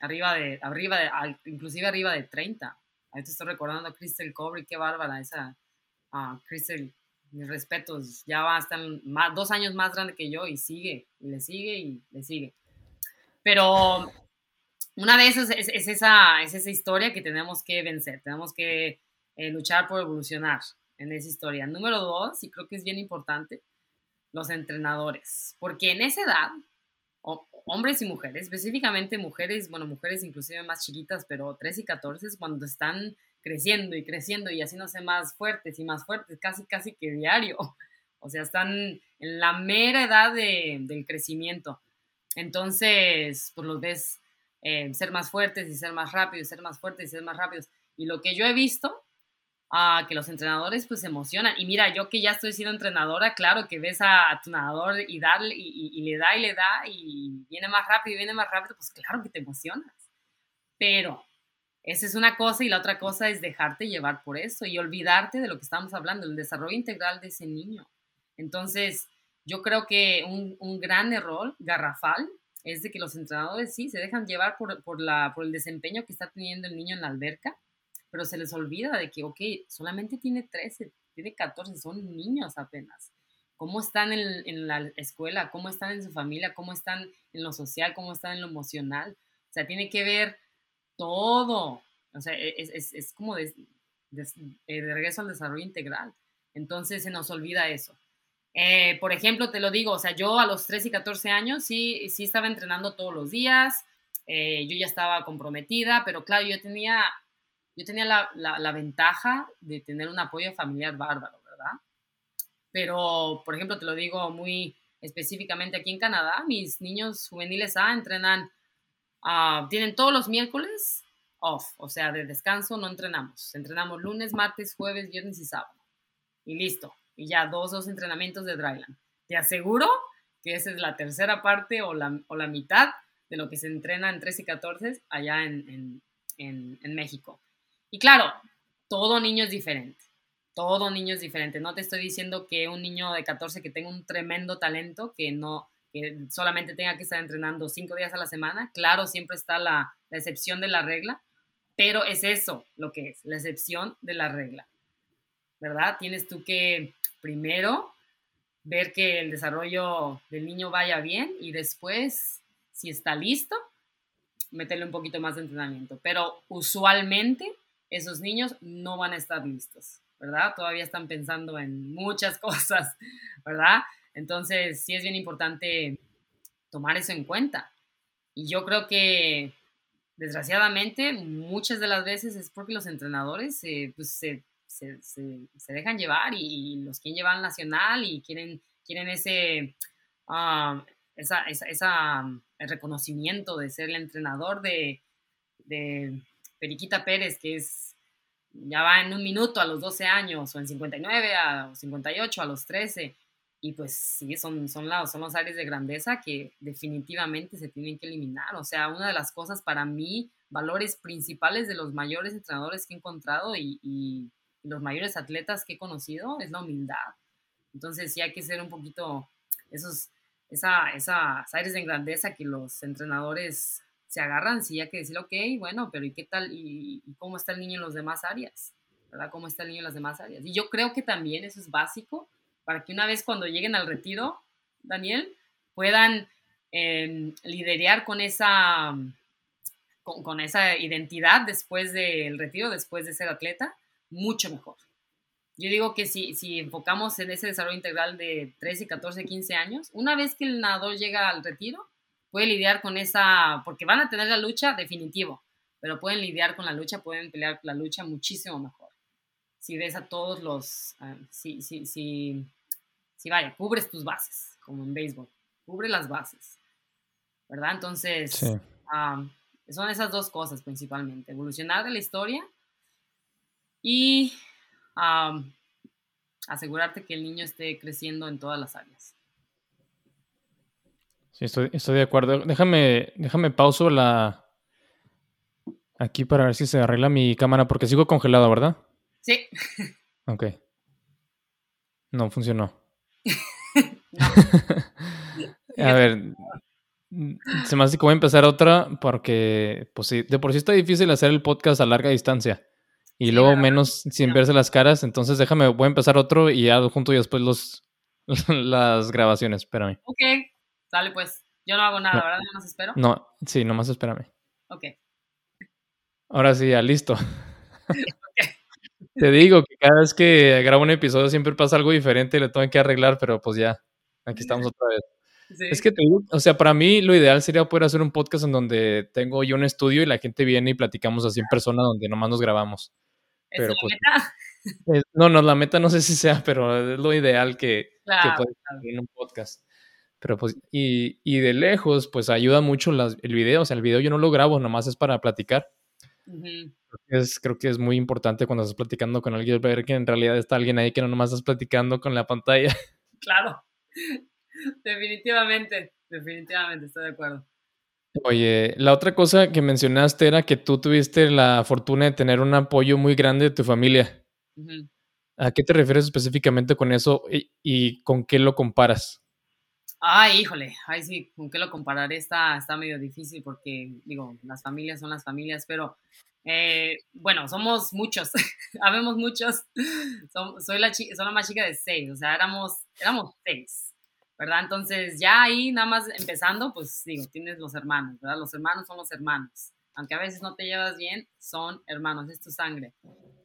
arriba de, arriba inclusive arriba de 30. Ahorita estoy recordando a Crystal Cobry, qué bárbara esa. Uh, Crystal, mis respetos, ya va a estar más, dos años más grande que yo y sigue, y le sigue y le sigue. Pero una de esas es, esa, es esa historia que tenemos que vencer, tenemos que eh, luchar por evolucionar en esa historia. Número dos, y creo que es bien importante, los entrenadores, porque en esa edad, hombres y mujeres, específicamente mujeres, bueno, mujeres inclusive más chiquitas, pero 13 y 14 es cuando están creciendo y creciendo y haciéndose más fuertes y más fuertes, casi, casi que diario. O sea, están en la mera edad de, del crecimiento. Entonces, pues los ves eh, ser más fuertes y ser más rápidos, ser más fuertes y ser más rápidos. Y lo que yo he visto, ah, que los entrenadores pues se emocionan. Y mira, yo que ya estoy siendo entrenadora, claro que ves a, tu nadador y darle y, y, le da y le da y viene más rápido y viene más rápido, pues claro que te emocionas. Pero esa es una cosa y la otra cosa es dejarte llevar por eso y olvidarte de lo que estamos hablando, el desarrollo integral de ese niño. Entonces, yo creo que un, un gran error garrafal es de que los entrenadores sí se dejan llevar por, por, la, por el desempeño que está teniendo el niño en la alberca, pero se les olvida de que, ok, solamente tiene 13, tiene 14, son niños apenas. ¿Cómo están en, en la escuela? ¿Cómo están en su familia? ¿Cómo están en lo social? ¿Cómo están en lo emocional? O sea, tiene que ver todo. O sea, e, es, es, es como de, de, eh, de, regreso al desarrollo integral. Entonces se nos olvida eso. Eh, por ejemplo, te lo digo, o sea, yo a los 13 y 14 años sí, sí estaba entrenando todos los días, eh, yo ya estaba comprometida, pero claro, yo tenía, yo tenía la, la, la, ventaja de tener un apoyo familiar bárbaro, ¿verdad? Pero, por ejemplo, te lo digo muy específicamente aquí en Canadá, mis niños juveniles A entrenan Uh, tienen todos los miércoles off, o sea, de descanso no entrenamos. Entrenamos lunes, martes, jueves, viernes y sábado. Y listo. Y ya dos, dos entrenamientos de dryland. Te aseguro que esa es la tercera parte o la, o la mitad de lo que se entrena en 13 y 14 allá en, en, en, en México. Y claro, todo niño es diferente. Todo niño es diferente. No te estoy diciendo que un niño de 14 que tenga un tremendo talento, que no, que solamente tenga que estar entrenando cinco días a la semana. Claro, siempre está la, excepción de la regla, pero es eso lo que es, la excepción de la regla, ¿verdad? Tienes tú que primero ver que el desarrollo del niño vaya bien y después, si está listo, meterle un poquito más de entrenamiento. Pero usualmente esos niños no van a estar listos, ¿verdad? Todavía están pensando en muchas [LAUGHS] cosas, ¿verdad? Entonces, sí es bien importante tomar eso en cuenta. Y yo creo que, desgraciadamente, muchas de las veces es porque los entrenadores eh, pues, se, se, se, se, dejan llevar y, los quieren llevar al nacional y quieren, quieren ese, uh, esa, esa, el reconocimiento de ser el entrenador de Periquita Pérez, que es ya va en un minuto a los 12 años, o en 59, a 58, a los 13. Y pues sí, son, son, los, son los áreas de grandeza que definitivamente se tienen que eliminar. O sea, una de las cosas para mí, valores principales de los mayores entrenadores que he encontrado y, y, los mayores atletas que he conocido es la humildad. Entonces sí hay que ser un poquito esos, esa, esas áreas de grandeza que los entrenadores se agarran, sí hay que decir, ok, bueno, pero ¿y qué tal? ¿Y, cómo está el niño en las demás áreas? ¿Verdad? ¿Cómo está el niño en las demás áreas? Y yo creo que también eso es básico para que una vez cuando lleguen al retiro, Daniel, puedan eh, liderar con esa, con, con, esa identidad después del retiro, después de ser atleta, mucho mejor. Yo digo que si, si enfocamos en ese desarrollo integral de 13, 14, 15 años, una vez que el nadador llega al retiro, puede lidiar con esa, porque van a tener la lucha definitivo, pero pueden lidiar con la lucha, pueden pelear la lucha muchísimo mejor si ves a todos los, uh, si, si, si, si, vaya, cubres tus bases, como en béisbol, cubre las bases, ¿verdad? Entonces, sí. um, son esas dos cosas principalmente, evolucionar de la historia y um, asegurarte que el niño esté creciendo en todas las áreas. Sí, estoy, estoy de acuerdo. Déjame, déjame pauso la aquí para ver si se arregla mi cámara porque sigo congelado, ¿verdad? Sí. Ok. No funcionó. [LAUGHS] [LAUGHS] a ver, se me hace que voy a empezar otra porque pues, sí, de por sí está difícil hacer el podcast a larga distancia. Y luego menos sin no. verse las caras. Entonces déjame, voy a empezar otro y ya junto y después los, [LAUGHS] las grabaciones. Espérame. Ok, dale pues. Yo no hago nada, ¿verdad? ¿No más espero? No, sí, nomás espérame. Ok. Ahora sí, ya listo. [LAUGHS] Te digo que cada vez que grabo un episodio siempre pasa algo diferente y le tengo que arreglar, pero pues ya, aquí estamos otra vez. Es que te digo, o sea, para mí lo ideal sería poder hacer un podcast en donde tengo yo un estudio y la gente viene y platicamos así en persona donde nomás nos grabamos. ¿Es pero, la pues, meta? no, no, la meta no sé si sea, pero es lo ideal que, claro, que en un podcast. Pero pues, y, y, de lejos, pues ayuda mucho las, el video. O sea, el video yo no lo grabo, nomás es para platicar. es, creo que es muy importante cuando estás platicando con alguien, ver que en realidad está alguien ahí que no nomás estás platicando con la pantalla. [LAUGHS] Claro, [LAUGHS] definitivamente, definitivamente, estoy de acuerdo. Oye, la otra cosa que mencionaste era que tú tuviste la fortuna de tener un apoyo muy grande de tu familia. ¿A qué te refieres específicamente con eso y, y con qué lo comparas? Ay, híjole, ay sí, ¿con qué lo compararé? Está, está medio difícil porque, digo, las familias son las familias, pero eh, bueno, somos muchos, [LAUGHS] habemos muchos, soy, la soy la más chica de seis, o sea, éramos, éramos seis, ¿verdad? Entonces ya ahí nada más empezando, pues digo, tienes los hermanos, ¿verdad? Los hermanos son los hermanos, aunque a veces no te llevas bien, son hermanos, es tu sangre.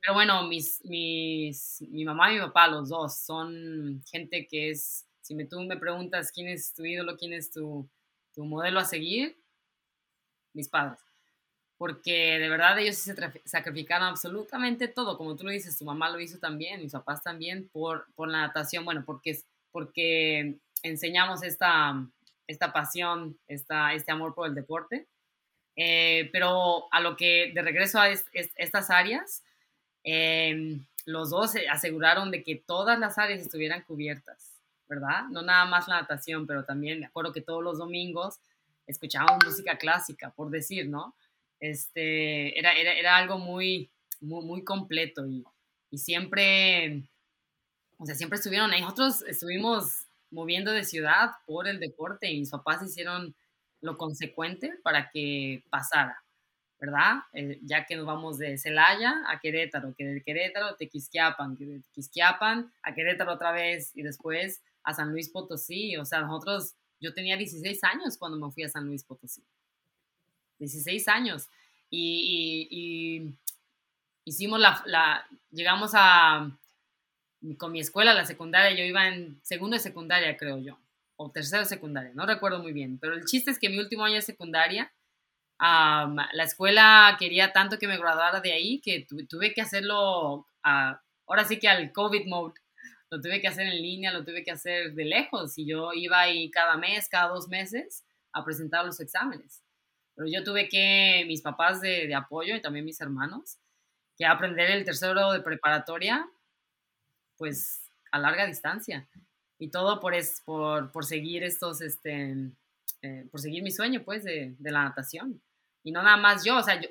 Pero bueno, mis, mis, mi mamá y mi papá, los dos, son gente que es si me, tú me preguntas quién es tu ídolo, quién es tu, tu modelo a seguir, mis padres. Porque de verdad ellos se sacrificaron absolutamente todo, como tú lo dices, tu mamá lo hizo también, mis papás también, por, por la natación, bueno, porque, porque enseñamos esta, esta pasión, esta, este amor por el deporte. Eh, pero a lo que de regreso a estas áreas, eh, los dos aseguraron de que todas las áreas estuvieran cubiertas. ¿Verdad? No nada más la natación, pero también me acuerdo que todos los domingos escuchábamos música clásica, por decir, ¿no? Este, era, era, era algo muy, muy, muy completo y, y, siempre, o sea, siempre estuvieron ahí. Nosotros estuvimos moviendo de ciudad por el deporte y mis papás hicieron lo consecuente para que pasara, ¿verdad? Eh, ya que nos vamos de Celaya a Querétaro, que de Querétaro a Tequisquiapan, que de Tequisquiapan a Querétaro otra vez y después a San Luis Potosí. O sea, nosotros, yo tenía 16 años cuando me fui a San Luis Potosí. 16 años. Y, hicimos la, llegamos a, con mi escuela, la secundaria, yo iba en segundo de secundaria, creo yo, o tercero de secundaria, no recuerdo muy bien, pero el chiste es que mi último año de secundaria, la escuela quería tanto que me graduara de ahí que tuve que hacerlo, ahora sí que al COVID mode, lo tuve que hacer en línea, lo tuve que hacer de lejos y yo iba ahí cada mes, cada dos meses a presentar los exámenes. Pero yo tuve que, mis papás de, de apoyo y también mis hermanos, que aprender el tercero de preparatoria, pues a larga distancia. Y todo por, es, por, por seguir estos, este, eh, por seguir mi sueño, pues, de, de, la natación. Y no nada más yo, o sea, yo,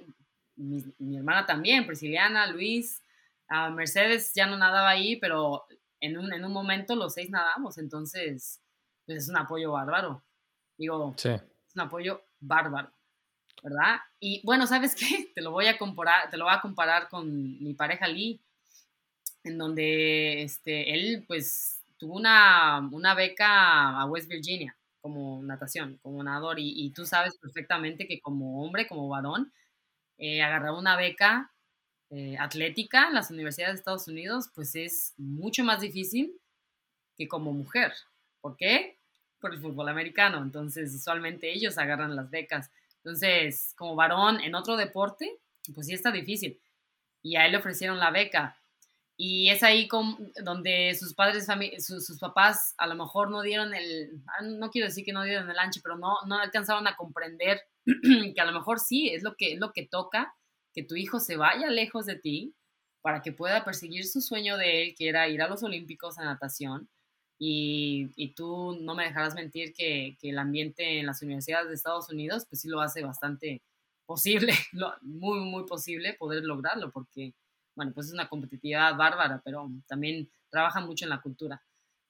mi, mi hermana también, Prisciliana, Luis, uh, Mercedes ya no nadaba ahí, pero en un, en un momento los seis nadamos, entonces, pues es un apoyo bárbaro. Digo, es un apoyo bárbaro, ¿verdad? Y bueno, ¿sabes qué? [LAUGHS] Te lo voy a comparar, te lo voy a comparar con mi pareja Lee, en donde este, él, pues, tuvo una, una beca a West Virginia como natación, como nadador, y, y tú sabes perfectamente que como hombre, como varón, eh, agarrar una beca eh, atlética en las universidades de Estados Unidos, pues es mucho más difícil que como mujer. ¿Por qué? Por el fútbol americano. Entonces, usualmente ellos agarran las becas. Entonces, como varón en otro deporte, pues sí está difícil. Y a él le ofrecieron la beca. Y es ahí donde sus padres, sus, papás a lo mejor no dieron el, ah, no quiero decir que no dieron el ancho, pero no, no alcanzaron a comprender [CLEARS THROAT] que a lo mejor sí, es lo que, es lo que toca que tu hijo se vaya lejos de ti para que pueda perseguir su sueño de él, que era ir a los Olímpicos en natación. Y, y tú no me dejarás mentir que, que, el ambiente en las universidades de Estados Unidos, pues sí lo hace bastante posible, [LAUGHS] muy, muy posible poder lograrlo, porque, bueno, pues es una competitividad bárbara, pero también trabaja mucho en la cultura.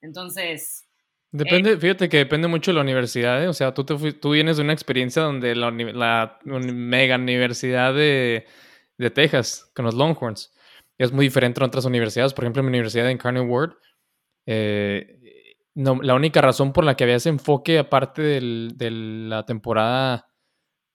Entonces, Depende, eh, fíjate que depende mucho de la universidad, ¿eh? o sea, tú, te tú vienes de una experiencia donde la, la mega universidad de, de, Texas, con los Longhorns, es muy diferente a otras universidades, por ejemplo, mi universidad en Carnegie Ward, eh, no, la única razón por la que había ese enfoque, aparte de la temporada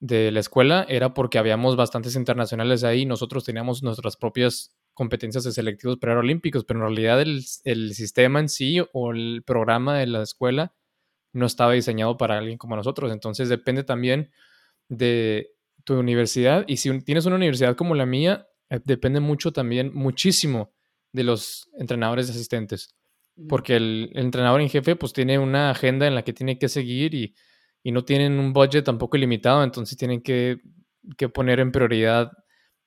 de la escuela, era porque habíamos bastantes internacionales ahí. Nosotros teníamos nuestras propias competencias de selectivos preolímpicos, pero en realidad el, el, sistema en sí o el programa de la escuela no estaba diseñado para alguien como nosotros. Entonces depende también de tu universidad. Y si tienes una universidad como la mía, eh, depende mucho también, muchísimo de los entrenadores asistentes porque el, entrenador en jefe pues tiene una agenda en la que tiene que seguir y, no tienen un budget tampoco ilimitado, entonces tienen que, poner en prioridad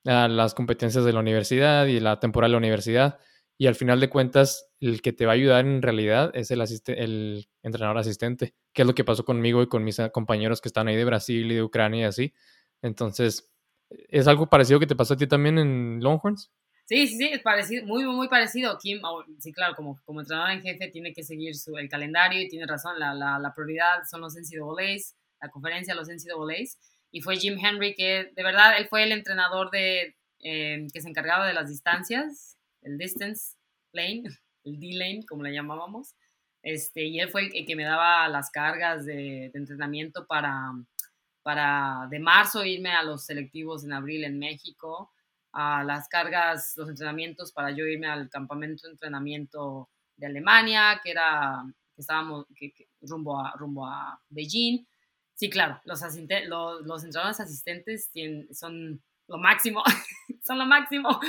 las competencias de la universidad y la temporada de la universidad. Y al final de cuentas, el que te va a ayudar en realidad es el, el entrenador asistente, que es lo que pasó conmigo y con mis compañeros que están ahí de Brasil y de Ucrania y así. Entonces, ¿es algo parecido que te pasó a ti también en Longhorns? Sí, sí, sí, es parecido, muy, muy parecido. Kim, sí, claro, como, como entrenador en jefe tiene que seguir su, el calendario y tiene razón, la, la, la prioridad son los NCAAs, la conferencia los NCAAs. Y fue Jim Henry que, de verdad, él fue el entrenador de, eh, que se encargaba de las distancias, el distance lane, [LAUGHS] el D-lane, como le llamábamos. Este, y él fue el, que me daba las cargas de, entrenamiento para, para de marzo irme a los selectivos en abril en México a las cargas, los entrenamientos para yo irme al campamento de entrenamiento de Alemania, que era, que estábamos rumbo, a, rumbo a Beijing. Sí, claro, los, los, los entrenadores asistentes tienen, son lo máximo, [LAUGHS] son lo máximo,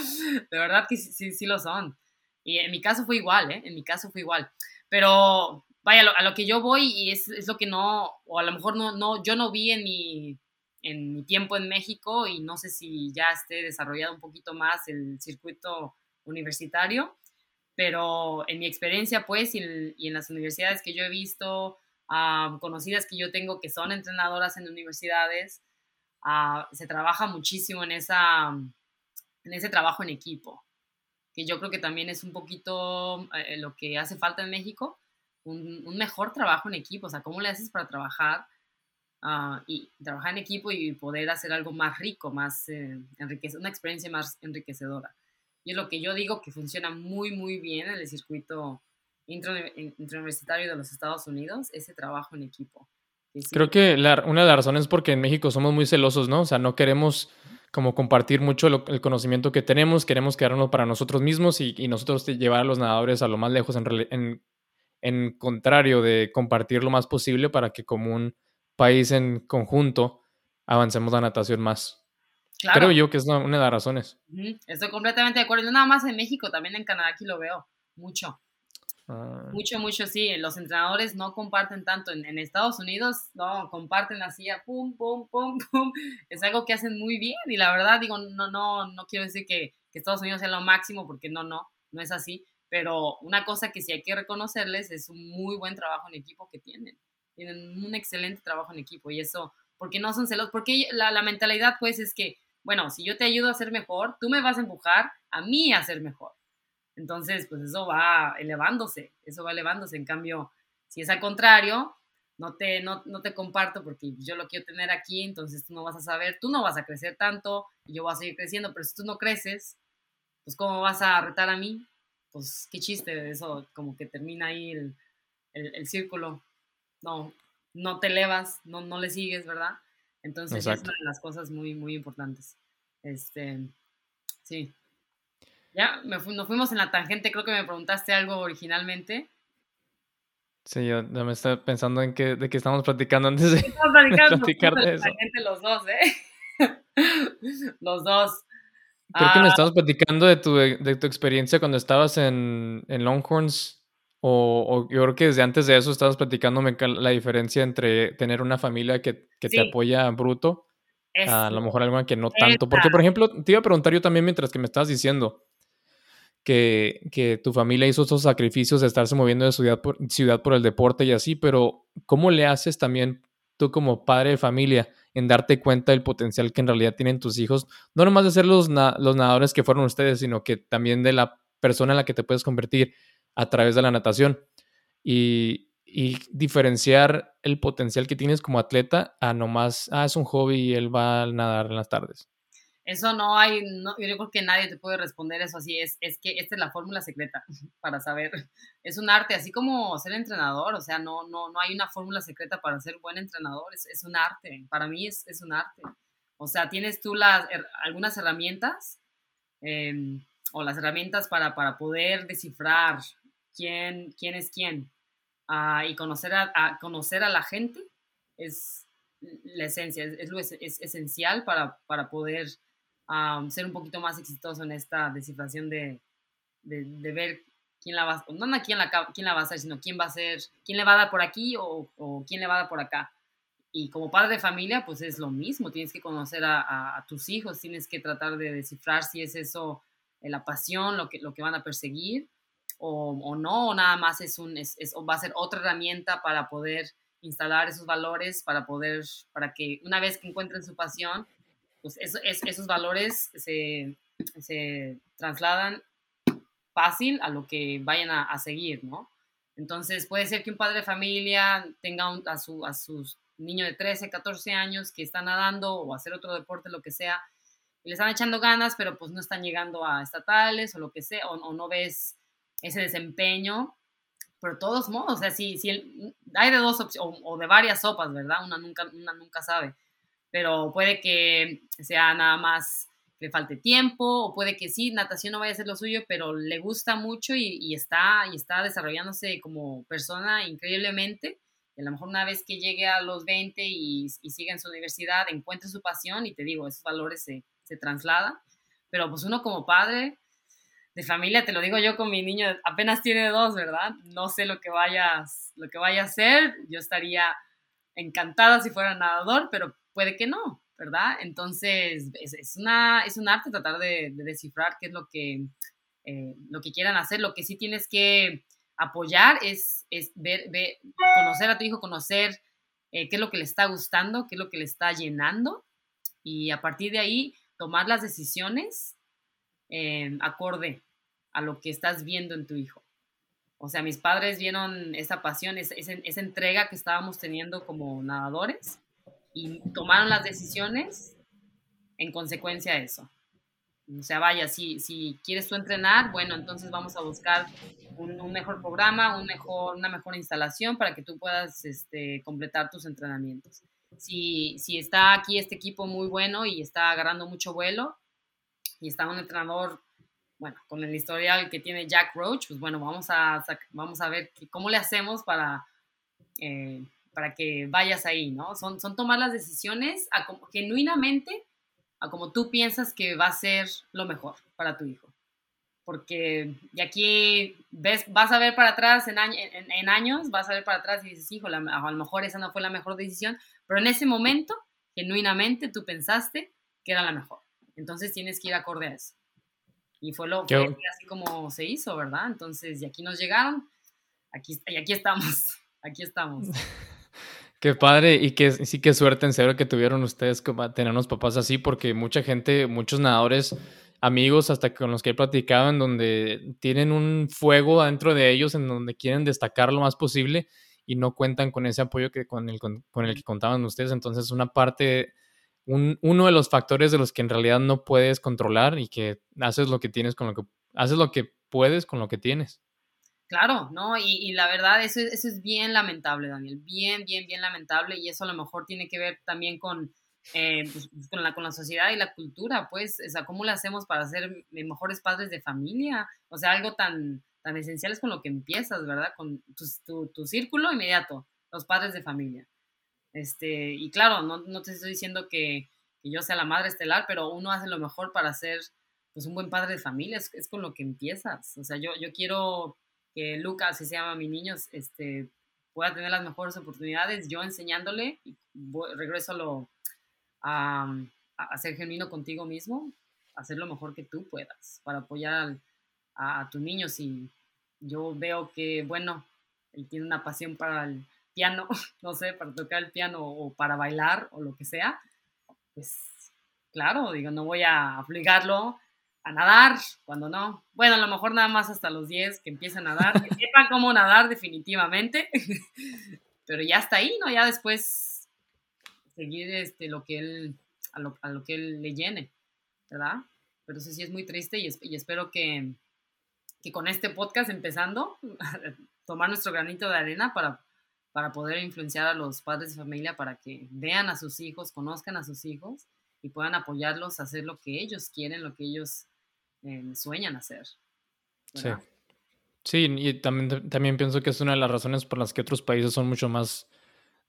de verdad que sí, sí, lo son. Y en mi caso fue igual, ¿eh? En mi caso fue igual. Pero vaya, a lo, que yo voy y es, es, lo que no, o a lo mejor no, no, yo no vi en mi, en mi tiempo en México y no sé si ya esté desarrollado un poquito más el circuito universitario, pero en mi experiencia pues y, en las universidades que yo he visto, uh, conocidas que yo tengo que son entrenadoras en universidades, uh, se trabaja muchísimo en, esa, en ese trabajo en equipo, que yo creo que también es un poquito eh, lo que hace falta en México, un, un mejor trabajo en equipo, o sea, ¿cómo le haces para trabajar? Ah, y trabajar en equipo y poder hacer algo más rico, más eh, enriquecedor, una experiencia más enriquecedora. Y es lo que yo digo que funciona muy, muy bien en el circuito interuniversitario de los Estados Unidos, ese trabajo en equipo. Creo que una de las razones es porque en México somos muy celosos, ¿no? O sea, no queremos como compartir mucho el conocimiento que tenemos, queremos quedarnos para nosotros mismos y, y nosotros llevar a los nadadores a lo más lejos, en, en, en contrario de compartir lo más posible para que como un país en conjunto avancemos la natación más. Creo yo que es una, de las razones. Estoy completamente de acuerdo. No nada más en México, también en Canadá aquí lo veo mucho. Ah. Mucho, mucho, sí. Los entrenadores no comparten tanto. En, Estados Unidos, no, comparten así, pum, pum, pum, [LAUGHS] pum. Es algo que hacen muy bien. Y la verdad, digo, no, no, no quiero decir que, que Estados Unidos sea lo máximo, porque no, no, no es así. Pero una cosa que sí hay que reconocerles es un muy buen trabajo en equipo que tienen tienen un excelente trabajo en equipo y eso, porque no son celos, porque la, la mentalidad pues es que, bueno, si yo te ayudo a ser mejor, tú me vas a empujar a mí a ser mejor. Entonces, pues eso va elevándose, eso va elevándose. En cambio, si es al contrario, no te, no, no, te comparto porque yo lo quiero tener aquí, entonces tú no vas a saber, tú no vas a crecer tanto y yo voy a seguir creciendo, pero si tú no creces, pues ¿cómo vas a retar a mí? Pues qué chiste, eso como que termina ahí el, el, el círculo no, no te elevas, no, no le sigues, ¿verdad? Entonces es una de las cosas muy, muy importantes. Este, sí. Ya, nos fuimos en la tangente, creo que me preguntaste algo originalmente. Sí, yo ya me estaba pensando en qué, de qué estamos platicando antes de, [LAUGHS] platicando, [LAUGHS] platicar de eso. Los dos, ¿eh? [LAUGHS] los dos. Creo que me ah. estabas platicando de tu, de tu experiencia cuando estabas en, en Longhorns o, yo creo que desde antes de eso estabas platicándome la diferencia entre tener una familia que, que te apoya bruto, a lo mejor alguna que no tanto. Porque, por ejemplo, te iba a preguntar yo también mientras que me estabas diciendo que, que tu familia hizo esos sacrificios de estarse moviendo de ciudad por, ciudad por el deporte y así, pero ¿cómo le haces también tú como padre de familia en darte cuenta del potencial que en realidad tienen tus hijos? No nomás de ser los, los nadadores que fueron ustedes, sino que también de la persona en la que te puedes convertir a través de la natación y, diferenciar el potencial que tienes como atleta a nomás, ah, es un hobby y él va a nadar en las tardes. Eso no hay, no, yo creo que nadie te puede responder eso así, es, es que esta es la fórmula secreta [LAUGHS] para saber. Es un arte, así como ser entrenador, o sea, no, no, no hay una fórmula secreta para ser buen entrenador, es, es un arte, para mí es, es, un arte. O sea, tienes tú las, algunas herramientas em, o las herramientas para, para poder descifrar quién, quién es quién ah, y conocer a, conocer a la gente es la esencia, es, lo es, esencial para, para poder ser un poquito más exitoso en esta descifración de, de, ver quién la va, no, no quién la, quién la va a hacer, sino quién va a ser, quién le va a dar por aquí o, o, quién le va a dar por acá. Y como padre de familia, pues es lo mismo, tienes que conocer a, a, tus hijos, tienes que tratar de descifrar si es eso eh, la pasión, lo que, lo que van a perseguir, o, o no, o nada más es un, es, es, va a ser otra herramienta para poder instalar esos valores, para poder, para que una vez que encuentren su pasión, pues esos valores se, se, trasladan fácil a lo que vayan a, seguir, ¿no? Entonces puede ser que un padre de familia tenga a, su, a sus niños de 13, 14 años que están nadando o hacer otro deporte, lo que sea, y le están echando ganas, pero pues no están llegando a estatales o lo que sea, o, no ves ese desempeño, pero de todos modos, o sea, si, si hay de dos opciones, o, o, de varias sopas, ¿verdad? Una nunca, una nunca sabe pero puede que sea nada más le falte tiempo, o puede que sí, natación no vaya a ser lo suyo, pero le gusta mucho y, está, y está desarrollándose como persona increíblemente. Y a lo mejor una vez que llegue a los 20 y, y siga en su universidad, encuentre su pasión y te digo, esos valores se, se trasladan. Pero pues uno como padre de familia, te lo digo yo con mi niño, apenas tiene dos, ¿verdad? No sé lo que vayas, lo que vaya a hacer. Yo estaría encantada si fuera nadador, pero puede que no, ¿verdad? Entonces, es, una, es un arte tratar de, descifrar qué es lo que, eh, lo que quieran hacer. Lo que sí tienes que apoyar es, es ver, conocer a tu hijo, conocer eh, qué es lo que le está gustando, qué es lo que le está llenando y a partir de ahí tomar las decisiones eh, acorde a lo que estás viendo en tu hijo. O sea, mis padres vieron esa pasión, esa, esa entrega que estábamos teniendo como nadadores y tomaron las decisiones en consecuencia de eso. O sea, vaya, si, si quieres tú entrenar, bueno, entonces vamos a buscar un, mejor programa, un mejor, una mejor instalación para que tú puedas este, completar tus entrenamientos. Si, si está aquí este equipo muy bueno y está agarrando mucho vuelo y está un entrenador, bueno, con el historial que tiene Jack Roach, pues bueno, vamos a, vamos a ver cómo le hacemos para eh, para que vayas ahí, ¿no? Son, son tomar las decisiones a como, genuinamente a como tú piensas que va a ser lo mejor para tu hijo. Porque de aquí ves, vas a ver para atrás en, en, años, vas a ver para atrás y dices, hijo, a lo mejor esa no fue la mejor decisión, pero en ese momento, genuinamente, tú pensaste que era la mejor. Entonces tienes que ir acorde a eso. Y fue lo que así como se hizo, ¿verdad? Entonces, y aquí nos llegaron, aquí, y aquí estamos, [LAUGHS] aquí estamos. [LAUGHS] Qué padre y que sí que suerte en serio que tuvieron ustedes como tener unos papás así, porque mucha gente, muchos nadadores, amigos, hasta con los que he platicado, en donde tienen un fuego adentro de ellos, en donde quieren destacar lo más posible y no cuentan con ese apoyo que con el, con, el que contaban ustedes. Entonces, una parte, un, uno de los factores de los que en realidad no puedes controlar y que haces lo que tienes con lo que haces lo que puedes con lo que tienes. Claro, ¿no? Y, la verdad, eso, eso es bien lamentable, Daniel, bien, bien, bien lamentable y eso a lo mejor tiene que ver también con, eh, pues, pues, con, la, con la sociedad y la cultura, pues, o sea, ¿cómo le hacemos para ser mejores padres de familia? O sea, algo tan, tan esencial es con lo que empiezas, ¿verdad? Con tu, tu, círculo inmediato, los padres de familia. Este, y claro, no, no te estoy diciendo que, que, yo sea la madre estelar, pero uno hace lo mejor para ser pues un buen padre de familia, es, es con lo que empiezas. O sea, yo, yo quiero que Lucas, si se llama mi niño, este, pueda tener las mejores oportunidades, yo enseñándole, y regreso a, lo, ser genuino contigo mismo, hacer lo mejor que tú puedas para apoyar a, tu niño. Si yo veo que, bueno, él tiene una pasión para el piano, [LAUGHS] no sé, para tocar el piano o para bailar o lo que sea, pues claro, digo, no voy a obligarlo a nadar, cuando no. Bueno, a lo mejor nada más hasta los 10 que empiezan a nadar, que sepan [LAUGHS] cómo nadar definitivamente, pero ya está ahí, ¿no? Ya después seguir este, lo que él, a lo, que él le llene. ¿verdad? Pero eso sí es muy triste y, y espero que, que con este podcast empezando, [LAUGHS] tomar nuestro granito de arena para, para poder influenciar a los padres de familia para que vean a sus hijos, conozcan a sus hijos y puedan apoyarlos a hacer lo que ellos quieren, lo que ellos eh, sueñan hacer. Sí. Sí, y también, también pienso que es una de las razones por las que otros países son mucho más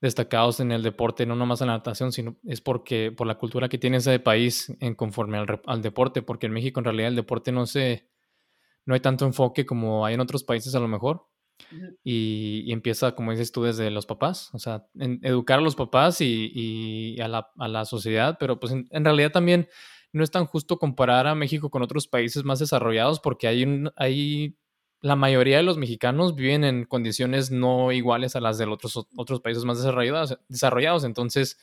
destacados en el deporte, no nomás en la natación, sino es porque por la cultura que tiene ese país en conforme al, al, deporte, porque en México en realidad el deporte no se, no hay tanto enfoque como hay en otros países a lo mejor. y, empieza, como dices tú, desde los papás, o sea, educar a los papás y, y a, la, a, la, sociedad, pero pues en, en, realidad también no es tan justo comparar a México con otros países más desarrollados porque hay, un, hay la mayoría de los mexicanos viven en condiciones no iguales a las de otros, otros países más desarrollados, desarrollados. Entonces,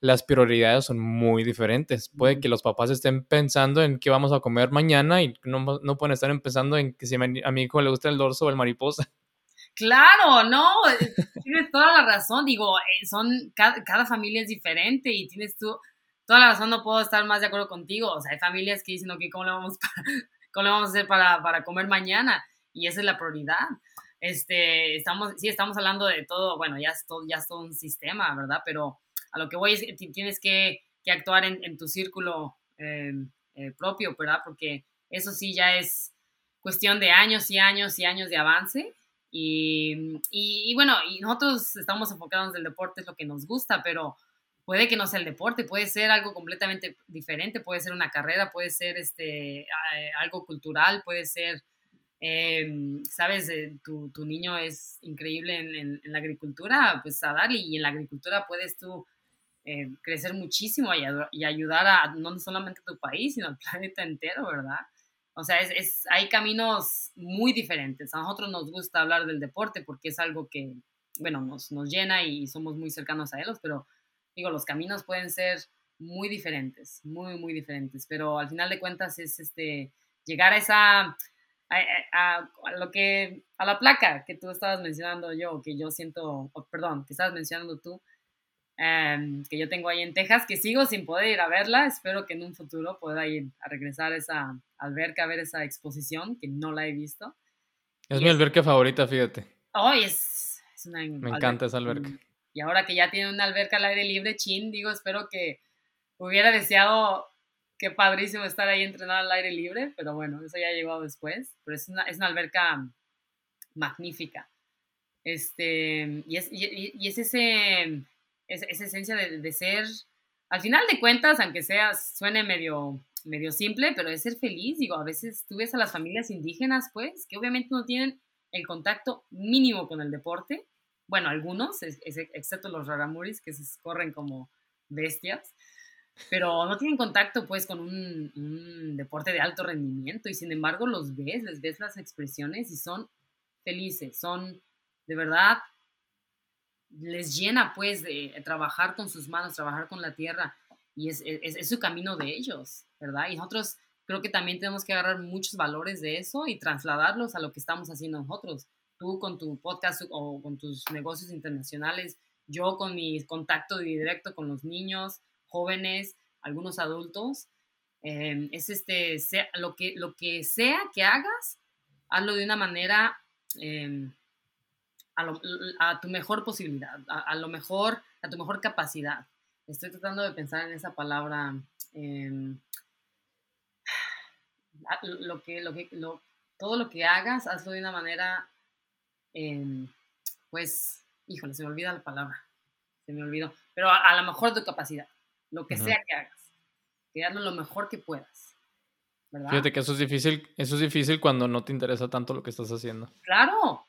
las prioridades son muy diferentes. Puede que los papás estén pensando en qué vamos a comer mañana y no, no pueden estar empezando en que si a mi hijo le gusta el dorso o el mariposa. Claro, no, tienes toda la razón. Digo, eh, son cada, cada, familia es diferente y tienes tú toda la razón. No puedo estar más de acuerdo contigo. O sea, hay familias que dicen, ok, ¿cómo le vamos, para, [LAUGHS] cómo le vamos a hacer para, para comer mañana? y esa es la prioridad. Este, estamos, sí, estamos hablando de todo, bueno, ya es todo, ya es todo un sistema, ¿verdad? Pero a lo que voy es que tienes que, que actuar en, en, tu círculo eh, eh, propio, ¿verdad? Porque eso sí ya es cuestión de años y años y años de avance. Y, y, y, bueno, y nosotros estamos enfocados en el deporte, es lo que nos gusta, pero puede que no sea el deporte, puede ser algo completamente diferente, puede ser una carrera, puede ser este, algo cultural, puede ser eh, sabes, eh, tu, tu, niño es increíble en, en, en, la agricultura, pues a darle, y en la agricultura puedes tú eh, crecer muchísimo y, y, ayudar a no solamente a tu país, sino al [LAUGHS] planeta entero, ¿verdad? O sea, es, es, hay caminos muy diferentes. A nosotros nos gusta hablar del deporte porque es algo que, bueno, nos, nos llena y somos muy cercanos a ellos, pero digo, los caminos pueden ser muy diferentes, muy, muy diferentes, pero al final de cuentas es este, llegar a esa a, a, lo que, a la placa que tú estabas mencionando yo, que yo siento, oh, perdón, que estabas mencionando tú, um, que yo tengo ahí en Texas, que sigo sin poder ir a verla, espero que en un futuro pueda ir a regresar a esa alberca a ver esa exposición, que no la he visto. Es y mi es, alberca favorita, fíjate. Oh, es, es una Me encanta esa alberca. Y ahora que ya tiene una alberca al aire libre, chin, digo, espero que hubiera deseado qué padrísimo estar ahí entrenando al aire libre, pero bueno, eso ya llegado después. Pero es una, es una alberca magnífica. Este, y, es, y, y es ese, es, esa esencia de, de, ser, al final de cuentas, aunque sea, suene medio, medio simple, pero es ser feliz. Digo, a veces tú ves a las familias indígenas, pues, que obviamente no tienen el contacto mínimo con el deporte. Bueno, algunos, es, excepto los raramuris, que se corren como bestias pero no tienen contacto pues con un, deporte de alto rendimiento y sin embargo los ves, les ves las expresiones y son felices, son de verdad, les llena pues de trabajar con sus manos, trabajar con la tierra y es, es su camino de ellos, ¿verdad? Y nosotros creo que también tenemos que agarrar muchos valores de eso y trasladarlos a lo que estamos haciendo nosotros. Tú con tu podcast o con tus negocios internacionales, yo con mi contacto directo con los niños, jóvenes, algunos adultos, eh, es este, sea, lo, que, lo que sea que hagas, hazlo de una manera eh, a, lo, a, tu mejor posibilidad, a, a, lo mejor, a tu mejor capacidad. Estoy tratando de pensar en esa palabra. Eh, [SIGHS] lo que, lo que, lo, todo lo que hagas, hazlo de una manera, em, pues, híjole, se me olvida la palabra, se me olvidó, pero a, a lo mejor de tu capacidad lo que uh -huh. sea que hagas, que hazlo lo mejor que puedas. ¿verdad? Fíjate que eso es difícil, eso es difícil cuando no te interesa tanto lo que estás haciendo. Claro,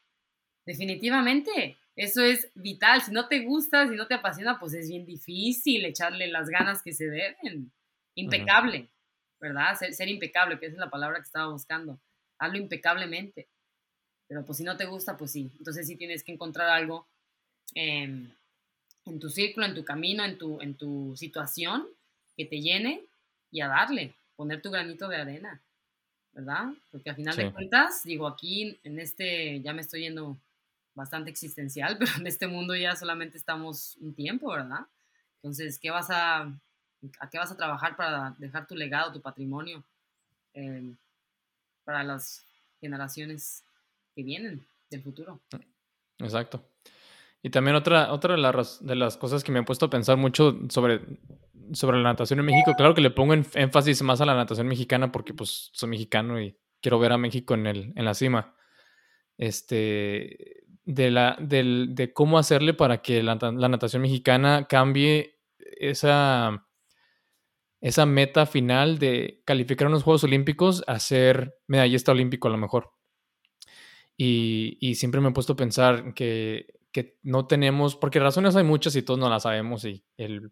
definitivamente. Eso es vital. Si no te gusta, si no te apasiona, pues es bien difícil echarle las ganas que se deben. Impecable, uh -huh. ¿verdad? Ser, ser, impecable, que esa es la palabra que estaba buscando. Hazlo impecablemente. Pero pues si no te gusta, pues sí. Entonces sí tienes que encontrar algo eh, en tu círculo, en tu camino, en tu, en tu situación, que te llene y a darle, poner tu granito de arena, ¿verdad? Porque al final sí. de cuentas, digo, aquí en este, ya me estoy yendo bastante existencial, [LAUGHS] pero en este mundo ya solamente estamos un tiempo, ¿verdad? Entonces, ¿qué vas a, ¿A qué vas a trabajar para dejar tu legado, tu patrimonio em, para las generaciones que vienen del futuro? Exacto. Y también otra, otra de, las, de las cosas que me he puesto a pensar mucho sobre, sobre la natación en México, claro que le pongo énfasis más a la natación mexicana porque pues soy mexicano y quiero ver a México en, el, en la cima. Este, de, la, de cómo hacerle para que la, la, natación mexicana cambie esa, esa meta final de calificar unos Juegos Olímpicos a ser medallista olímpico a lo mejor. Y, y siempre me he puesto a pensar que que no tenemos, porque razones hay muchas y todos no las sabemos, y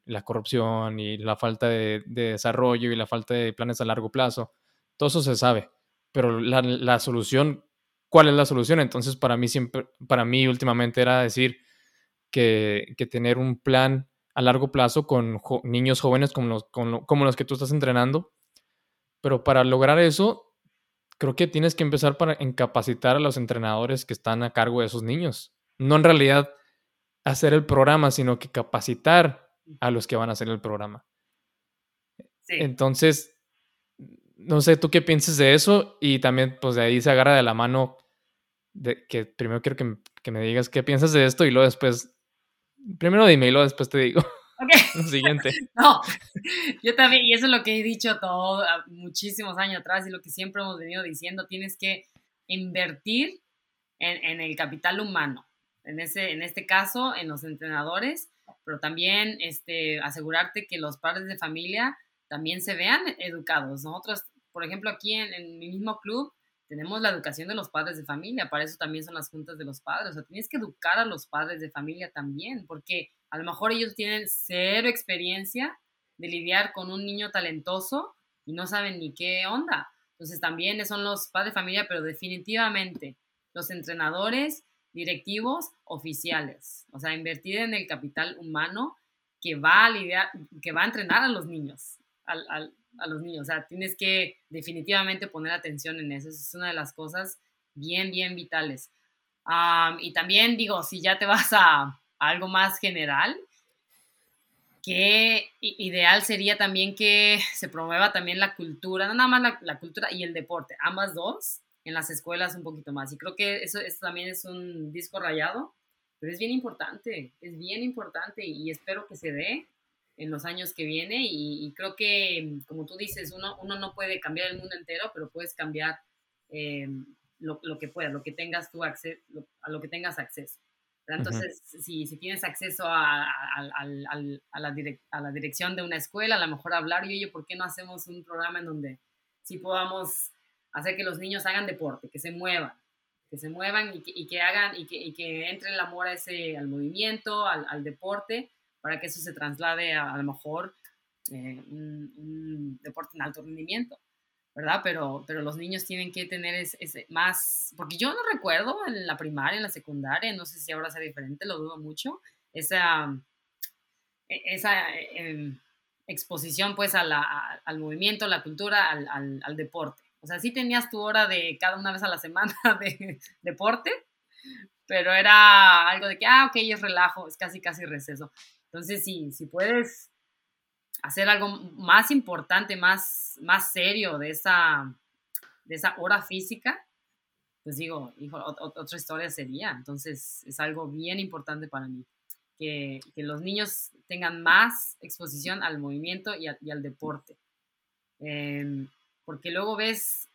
la corrupción y la falta de, desarrollo y la falta de planes a largo plazo, todo eso se sabe, pero la, solución, ¿cuál es la solución? Entonces para mí siempre, para mí últimamente era decir que, tener un plan a largo plazo con niños jóvenes como los, como los que tú estás entrenando, pero para lograr eso, creo que tienes que empezar para incapacitar a los entrenadores que están a cargo de esos niños no en realidad hacer el programa, sino que capacitar a los que van a hacer el programa. Entonces, no sé, tú qué piensas de eso y también pues de ahí se agarra de la mano de que primero quiero que, me digas qué piensas de esto y luego después, primero dime y luego después te digo. [LAUGHS] Ok. [LAUGHS] siguiente. [LAUGHS] no, yo también, y eso es lo que he dicho todo, muchísimos años atrás y lo que siempre hemos venido diciendo, tienes que invertir en el capital humano en, ese, en este caso, en los entrenadores, pero también este, asegurarte que los padres de familia también se vean educados. Nosotros, por ejemplo, aquí en, mi mismo club, tenemos la educación de los padres de familia, para eso también son las juntas de los padres, o sea, tienes que educar a los padres de familia también, porque a lo mejor ellos tienen cero experiencia de lidiar con un niño talentoso y no saben ni qué onda. Entonces también son los padres de familia, pero definitivamente los entrenadores directivos oficiales, o sea, invertir en el capital humano que va a lidiar, que va a entrenar a los niños, a los niños, o sea, tienes que definitivamente poner atención en eso, es una de las cosas bien, bien vitales. y también digo, si ya te vas a, algo más general, que ideal sería también que se promueva también la cultura, no nada más la cultura y el deporte, ambas dos, en las escuelas un poquito más. Y creo que eso, también es un disco rayado, pero es bien importante, es bien importante y espero que se dé en los años que viene y, creo que, como tú dices, uno, uno no puede cambiar el mundo entero, pero puedes cambiar eh, lo, lo, que puedas, lo que tengas tú acceso, a lo que tengas acceso. Entonces, si, si, tienes acceso a, a, a, la a, la dirección de una escuela, a lo mejor hablar, y oye, ¿por qué no hacemos un programa en donde sí podamos hacer que los niños hagan deporte, que se muevan, que se muevan y que, hagan y que, entre el amor a ese, al movimiento, al, deporte, para que eso se traslade a, a lo mejor eh, un, deporte en alto rendimiento, ¿verdad? Pero, pero los niños tienen que tener ese, más, porque yo no recuerdo en la primaria, en la secundaria, no sé si ahora sea diferente, lo dudo mucho, esa, e, esa em, exposición pues al movimiento, la cultura, al deporte. O sea, sí tenías tu hora de cada una vez a la semana [LAUGHS] de deporte, pero era algo de que, ah, ok, es relajo, es casi, casi receso. Entonces, sí, si puedes hacer algo más importante, más, más serio de esa, de esa hora física, pues digo, otra historia sería. Entonces, es algo bien importante para mí. Que, los niños tengan más exposición al movimiento y, al deporte. Em, porque luego ves,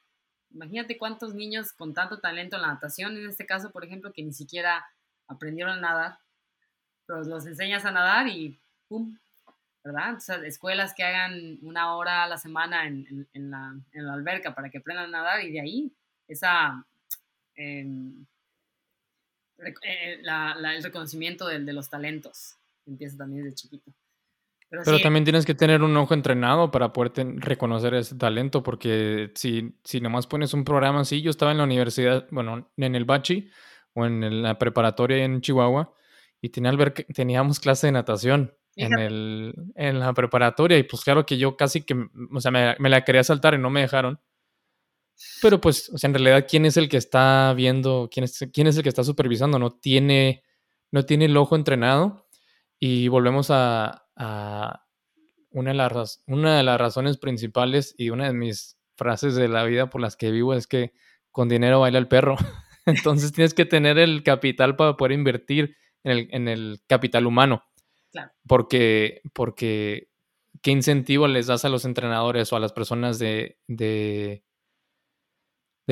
imagínate cuántos niños con tanto talento en la natación, en este caso, por ejemplo, que ni siquiera aprendieron a nadar, pero los enseñas a nadar y ¡pum! ¿Verdad? O sea, escuelas que hagan una hora a la semana en, la, alberca para que aprendan a nadar y de ahí esa... Em, eh, el reconocimiento de, de los talentos empieza también desde chiquito. Pero, también tienes que tener un ojo entrenado para poder reconocer ese talento, porque si, si nomás pones un programa así, yo estaba en la universidad, bueno, en el Bachi o en la preparatoria en Chihuahua, y tenía teníamos clase de natación en, el, en la preparatoria, y pues claro que yo casi que, o sea, me, me, la quería saltar y no me dejaron. Pero pues, o sea, en realidad, ¿quién es el que está viendo, quién es, quién es el que está supervisando? No tiene, no tiene el ojo entrenado. Y volvemos a, a, una de, las, una de las razones principales y una de mis frases de la vida por las que vivo es que con dinero baila el perro. [LAUGHS] Entonces tienes que tener el capital para poder invertir en el, en el capital humano. Porque, porque, ¿qué incentivo les das a los entrenadores o a las personas de, de,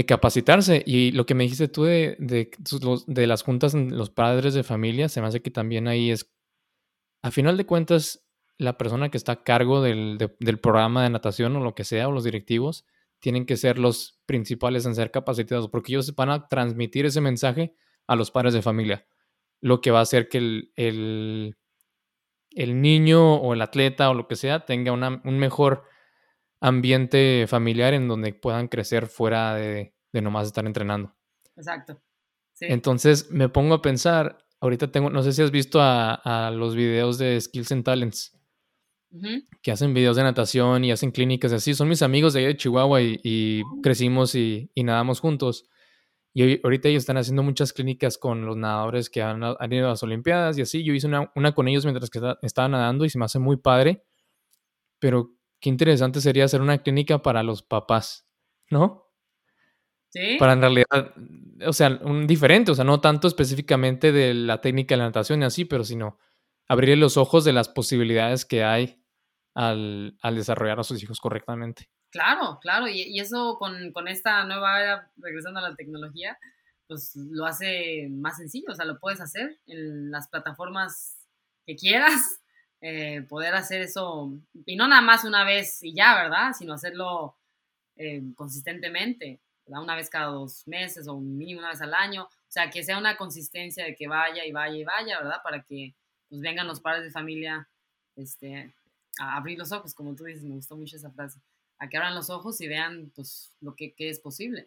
capacitarse? Y lo que me dijiste tú de, de, las juntas, los padres de familia, se me hace que también ahí es, a final de cuentas, la persona que está a cargo del, del programa de natación o lo que sea, o los directivos, tienen que ser los principales en ser capacitados, porque ellos van a transmitir ese mensaje a los padres de familia, lo que va a hacer que el, el niño o el atleta o lo que sea tenga un mejor ambiente familiar en donde puedan crecer fuera de, de nomás estar entrenando. Exacto. Entonces me pongo a pensar, ahorita tengo, no sé si has visto a, a los videos de Skills and Talents que hacen videos de natación y hacen clínicas así. Son mis amigos de ahí de Chihuahua y, crecimos y, nadamos juntos. Y ahorita ellos están haciendo muchas clínicas con los nadadores que han, ido a las Olimpiadas y así. Yo hice una, con ellos mientras que estaba nadando y se me hace muy padre. Pero qué interesante sería hacer una clínica para los papás, ¿no? Sí. Para en realidad, o sea, un diferente, o sea, no tanto específicamente de la técnica de la natación y así, pero sino abrirle los ojos de las posibilidades que hay al, desarrollar a sus hijos correctamente. Claro, claro, y, eso con, esta nueva era, regresando a la tecnología, pues lo hace más sencillo, o sea, lo puedes hacer en las plataformas que quieras, [LAUGHS] eh, poder hacer eso, y no nada más una vez y ya, ¿verdad? Sino hacerlo eh, consistentemente, ¿verdad? Una vez cada dos meses o mínimo una vez al año, o sea, que sea una consistencia de que vaya y vaya y vaya, ¿verdad? Para que pues vengan los padres de familia este, a abrir los ojos, como tú dices, me gustó mucho esa frase, a que abran los ojos y vean pues lo que, es posible.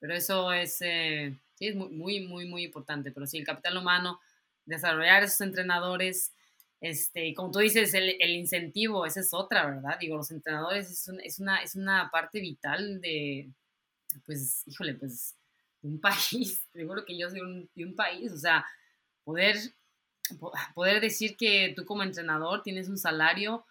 Pero eso es, eh, sí, es muy, muy, muy, muy importante. Pero sí, el capital humano, desarrollar esos entrenadores, este, como tú dices, el, el, incentivo, esa es otra, ¿verdad? Digo, los entrenadores es, es, una, es una parte vital de, pues, híjole, pues, de un [LAUGHS] país, seguro que yo soy un, de un país, o sea, poder poder decir que tú como entrenador tienes un salario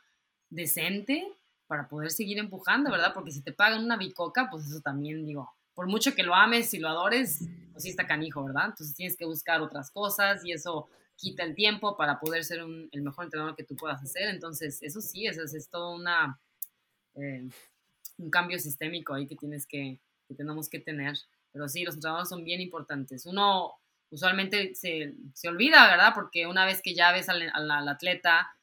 decente para poder seguir empujando, ¿verdad? Porque si te pagan una bicoca, pues eso también, digo, por mucho que lo ames y lo adores, pues sí está canijo, ¿verdad? Entonces tienes que buscar otras cosas y eso quita el tiempo para poder ser el mejor entrenador que tú puedas hacer. Entonces, eso sí, eso es, todo una, eh, un cambio sistémico ahí que tienes que, que tenemos que tener. Pero sí, los entrenadores son bien importantes. Uno, usualmente se, se, olvida, ¿verdad? Porque una vez que ya ves al, al, atleta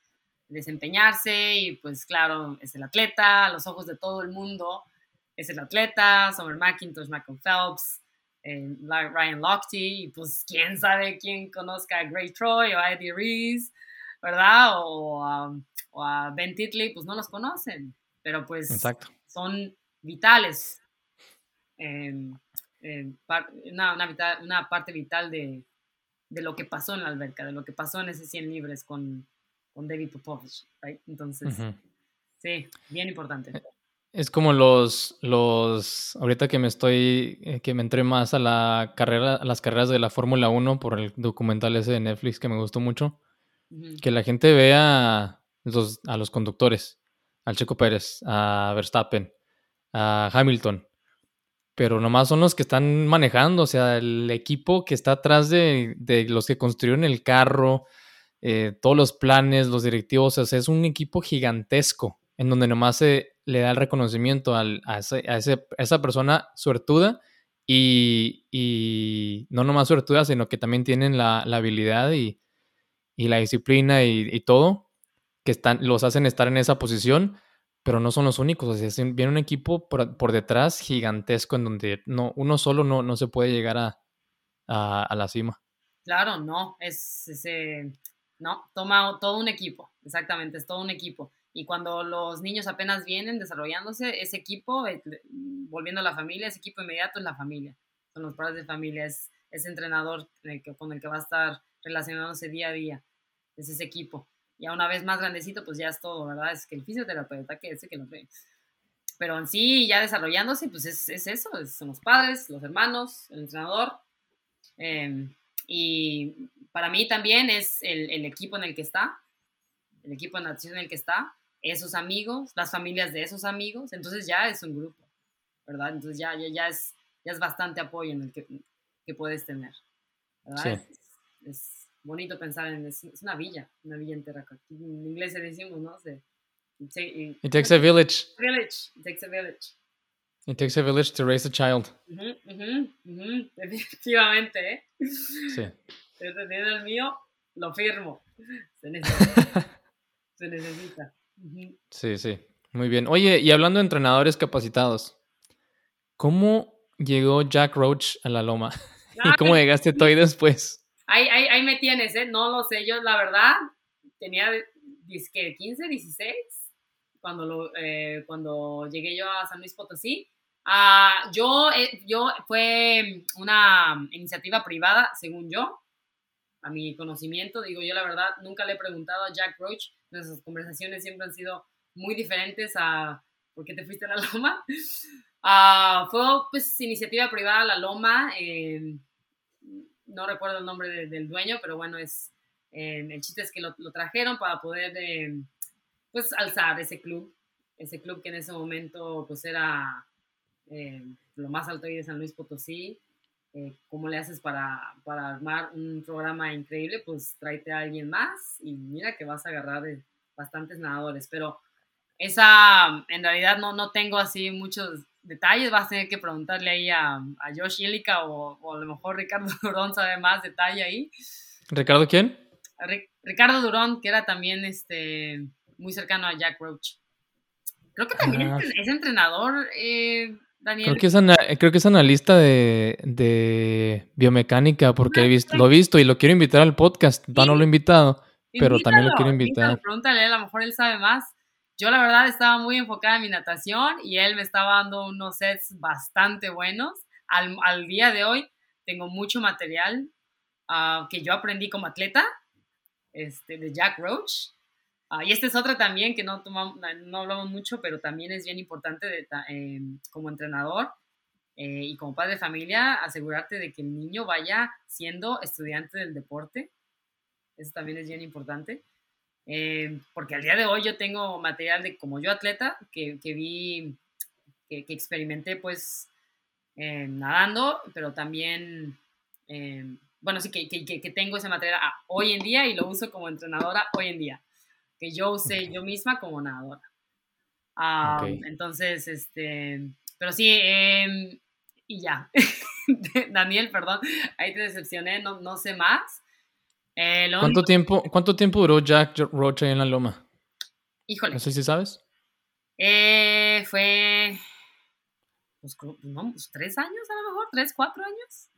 desempeñarse y pues claro, es el atleta, a los ojos de todo el mundo, es el atleta, Summer McIntosh, Michael Phelps, eh, Ryan Lochte, y pues quién sabe quién conozca a Gray Troy o a Eddie Reese, ¿verdad? O, a Ben Titley, pues no los conocen, pero pues son vitales. Eh, eh, una, una, parte vital de, de, lo que pasó en la alberca, de lo que pasó en ese 100 libres con, con David Popovich, Entonces, sí, bien importante. Eh, es como los, los, ahorita que me estoy, eh, que me entré más a la carrera, a las carreras de la Fórmula 1 por el documental ese de Netflix que me gustó mucho, que la gente vea los, a los conductores, al Checo Pérez, a Verstappen, a Hamilton, pero nomás son los que están manejando, o sea, el equipo que está atrás de, los que construyeron el carro, eh, todos los planes, los directivos, o sea, es un equipo gigantesco en donde nomás se le da el reconocimiento a, esa persona suertuda y, no nomás suertuda, sino que también tienen la, habilidad y, la disciplina y, y, todo que están, los hacen estar en esa posición pero no son los únicos. O sea, viene un equipo por, detrás gigantesco en donde no, uno solo no, no se puede llegar a, a, la cima. Claro, no, es ese, no, toma todo un equipo, exactamente, es todo un equipo. Y cuando los niños apenas vienen desarrollándose, ese equipo, eh, volviendo a la familia, ese equipo inmediato es la familia, son los padres de familia, es ese entrenador con el que va a estar relacionándose día a día, es ese equipo. Ya una vez más grandecito, pues ya es todo, ¿verdad? Es que el fisioterapeuta, que ese que lo ve. Pero en sí, ya desarrollándose, pues es, es eso, son los padres, los hermanos, el entrenador. Em, y para mí también es el, el, equipo en el que está, el equipo de natación en el que está, esos amigos, las familias de esos amigos, entonces ya es un grupo, ¿verdad? Entonces ya, ya, ya, es, ya es bastante apoyo en el que, que puedes tener, ¿verdad? Es, bonito pensar en, es, es, una villa, una villa entera. En inglés se decimos, ¿no? Se, it takes a village. Village, it takes a village. It takes a village to raise a child. Uh -huh, uh Definitivamente, ¿eh? Sí. Desde el mío, lo firmo. Se necesita. [LAUGHS] Se necesita. Sí, sí. Muy bien. Oye, y hablando de entrenadores capacitados, ¿cómo llegó Jack Roach a la loma? [LAUGHS] ¿Y cómo llegaste tú ahí después? Ahí, ahí, ahí, me tienes, ¿eh? No lo sé. Yo, la verdad, tenía 15, 16 cuando, lo, eh, cuando llegué yo a San Luis Potosí. Uh, yo, eh, yo, fue una iniciativa privada, según yo, a mi conocimiento. Digo, yo la verdad nunca le he preguntado a Jack Roach. Nuestras conversaciones siempre han sido muy diferentes a por qué te fuiste a la [LAUGHS] loma. Uh, fue pues iniciativa privada La Loma. No recuerdo el nombre del dueño, pero bueno, es el chiste es que lo, trajeron para poder eh, pues alzar ese club, ese club que en ese momento pues era lo más alto ahí de San Luis Potosí. ¿Cómo le haces para, para, armar un programa increíble? Pues tráete a alguien más y mira que vas a agarrar bastantes nadadores. Pero esa, en realidad no, no tengo así muchos detalles, vas a tener que preguntarle ahí a, a Josh Yelica o, o, a lo mejor Ricardo [LAUGHS] Durón sabe más detalle ahí. ¿Ricardo quién? Ricardo Durón, que era también este, muy cercano a Jack Roach. Creo que también ah. es, es, entrenador, eh, Daniel. Creo que es, ana, creo que es analista de, de biomecánica, porque he visto, lo he visto y lo quiero invitar al podcast. No, no lo he invitado, pero invítalo, también lo quiero invitar. Invítalo, pregúntale, a lo mejor él sabe más. Yo la verdad estaba muy enfocada en mi natación y él me estaba dando unos sets bastante buenos. Al, al día de hoy tengo mucho material uh, que yo aprendí como atleta, este, de Jack Roach. Uh, y este es otro también que no, tomamos, no hablamos mucho, pero también es bien importante eh, como entrenador eh, y como padre de familia, asegurarte de que el niño vaya siendo estudiante del deporte. Eso también es bien importante. Eh, porque al día de hoy yo tengo material de como yo atleta que, que vi, que, que, experimenté pues eh, nadando, pero también, bueno, sí, que, que, tengo ese material hoy en día y lo uso como entrenadora hoy en día, que yo usé yo misma como nadadora. Um, okay. Entonces, este, pero sí, em, y ya. [LAUGHS] Daniel, perdón, ahí te decepcioné, no, no sé más. Eh, ¿Cuánto, tiempo, ¿Cuánto tiempo duró Jack Roach ahí en la loma? Híjole. No sé si sabes. Eh, fue. Pues, no, pues, tres años a lo mejor, tres, cuatro años.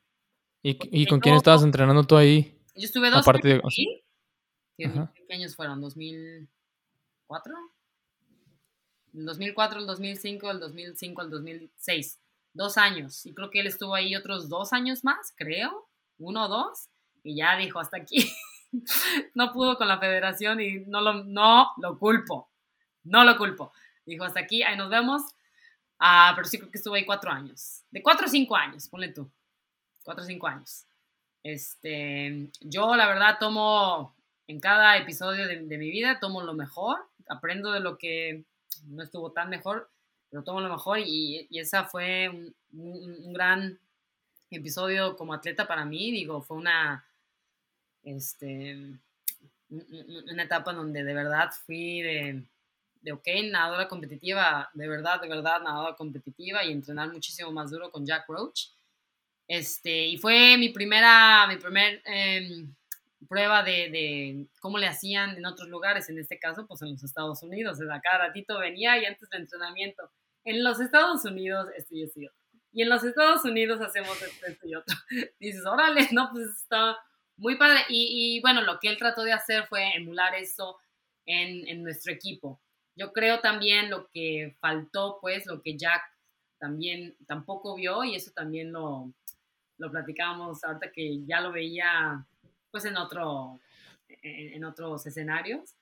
¿Y, y con quién estabas entrenando tú ahí? Yo estuve dos Aparte años. De... ¿Qué, ¿Qué, años fueron? ¿2004? El 2004, el 2005, el 2005, el 2006. Dos años. Y creo que él estuvo ahí otros dos años más, creo. Uno o dos y ya dijo, hasta aquí. [LAUGHS] no pudo con la federación y no lo, no lo culpo. No lo culpo. Dijo, hasta aquí, ahí nos vemos. Ah, pero sí creo que estuvo ahí cuatro años. De cuatro o cinco años, ponle tú. Cuatro o cinco años. Este, yo la verdad tomo en cada episodio de, de mi vida, tomo lo mejor, aprendo de lo que no estuvo tan mejor, pero tomo lo mejor y, y esa fue un, un, un gran episodio como atleta para mí, digo, fue una, este, una etapa donde de verdad fui de, de, ok, nadadora competitiva, de verdad, de verdad, nadadora competitiva y entrenar muchísimo más duro con Jack Roach. Este, y fue mi primera, mi primer eh, prueba de, de, cómo le hacían en otros lugares, en este caso, pues en los Estados Unidos. O sea, cada ratito venía y antes del entrenamiento. En los Estados Unidos, esto y esto y en los Estados Unidos hacemos esto y otro. [LAUGHS] Dices, órale, [LAUGHS] no, pues está muy padre. Y, y, bueno, lo que él trató de hacer fue emular eso en, en, nuestro equipo. Yo creo también lo que faltó, pues, lo que Jack también tampoco vio, y eso también lo, lo platicábamos ahorita que ya lo veía, pues, en, otro, en, en otros escenarios.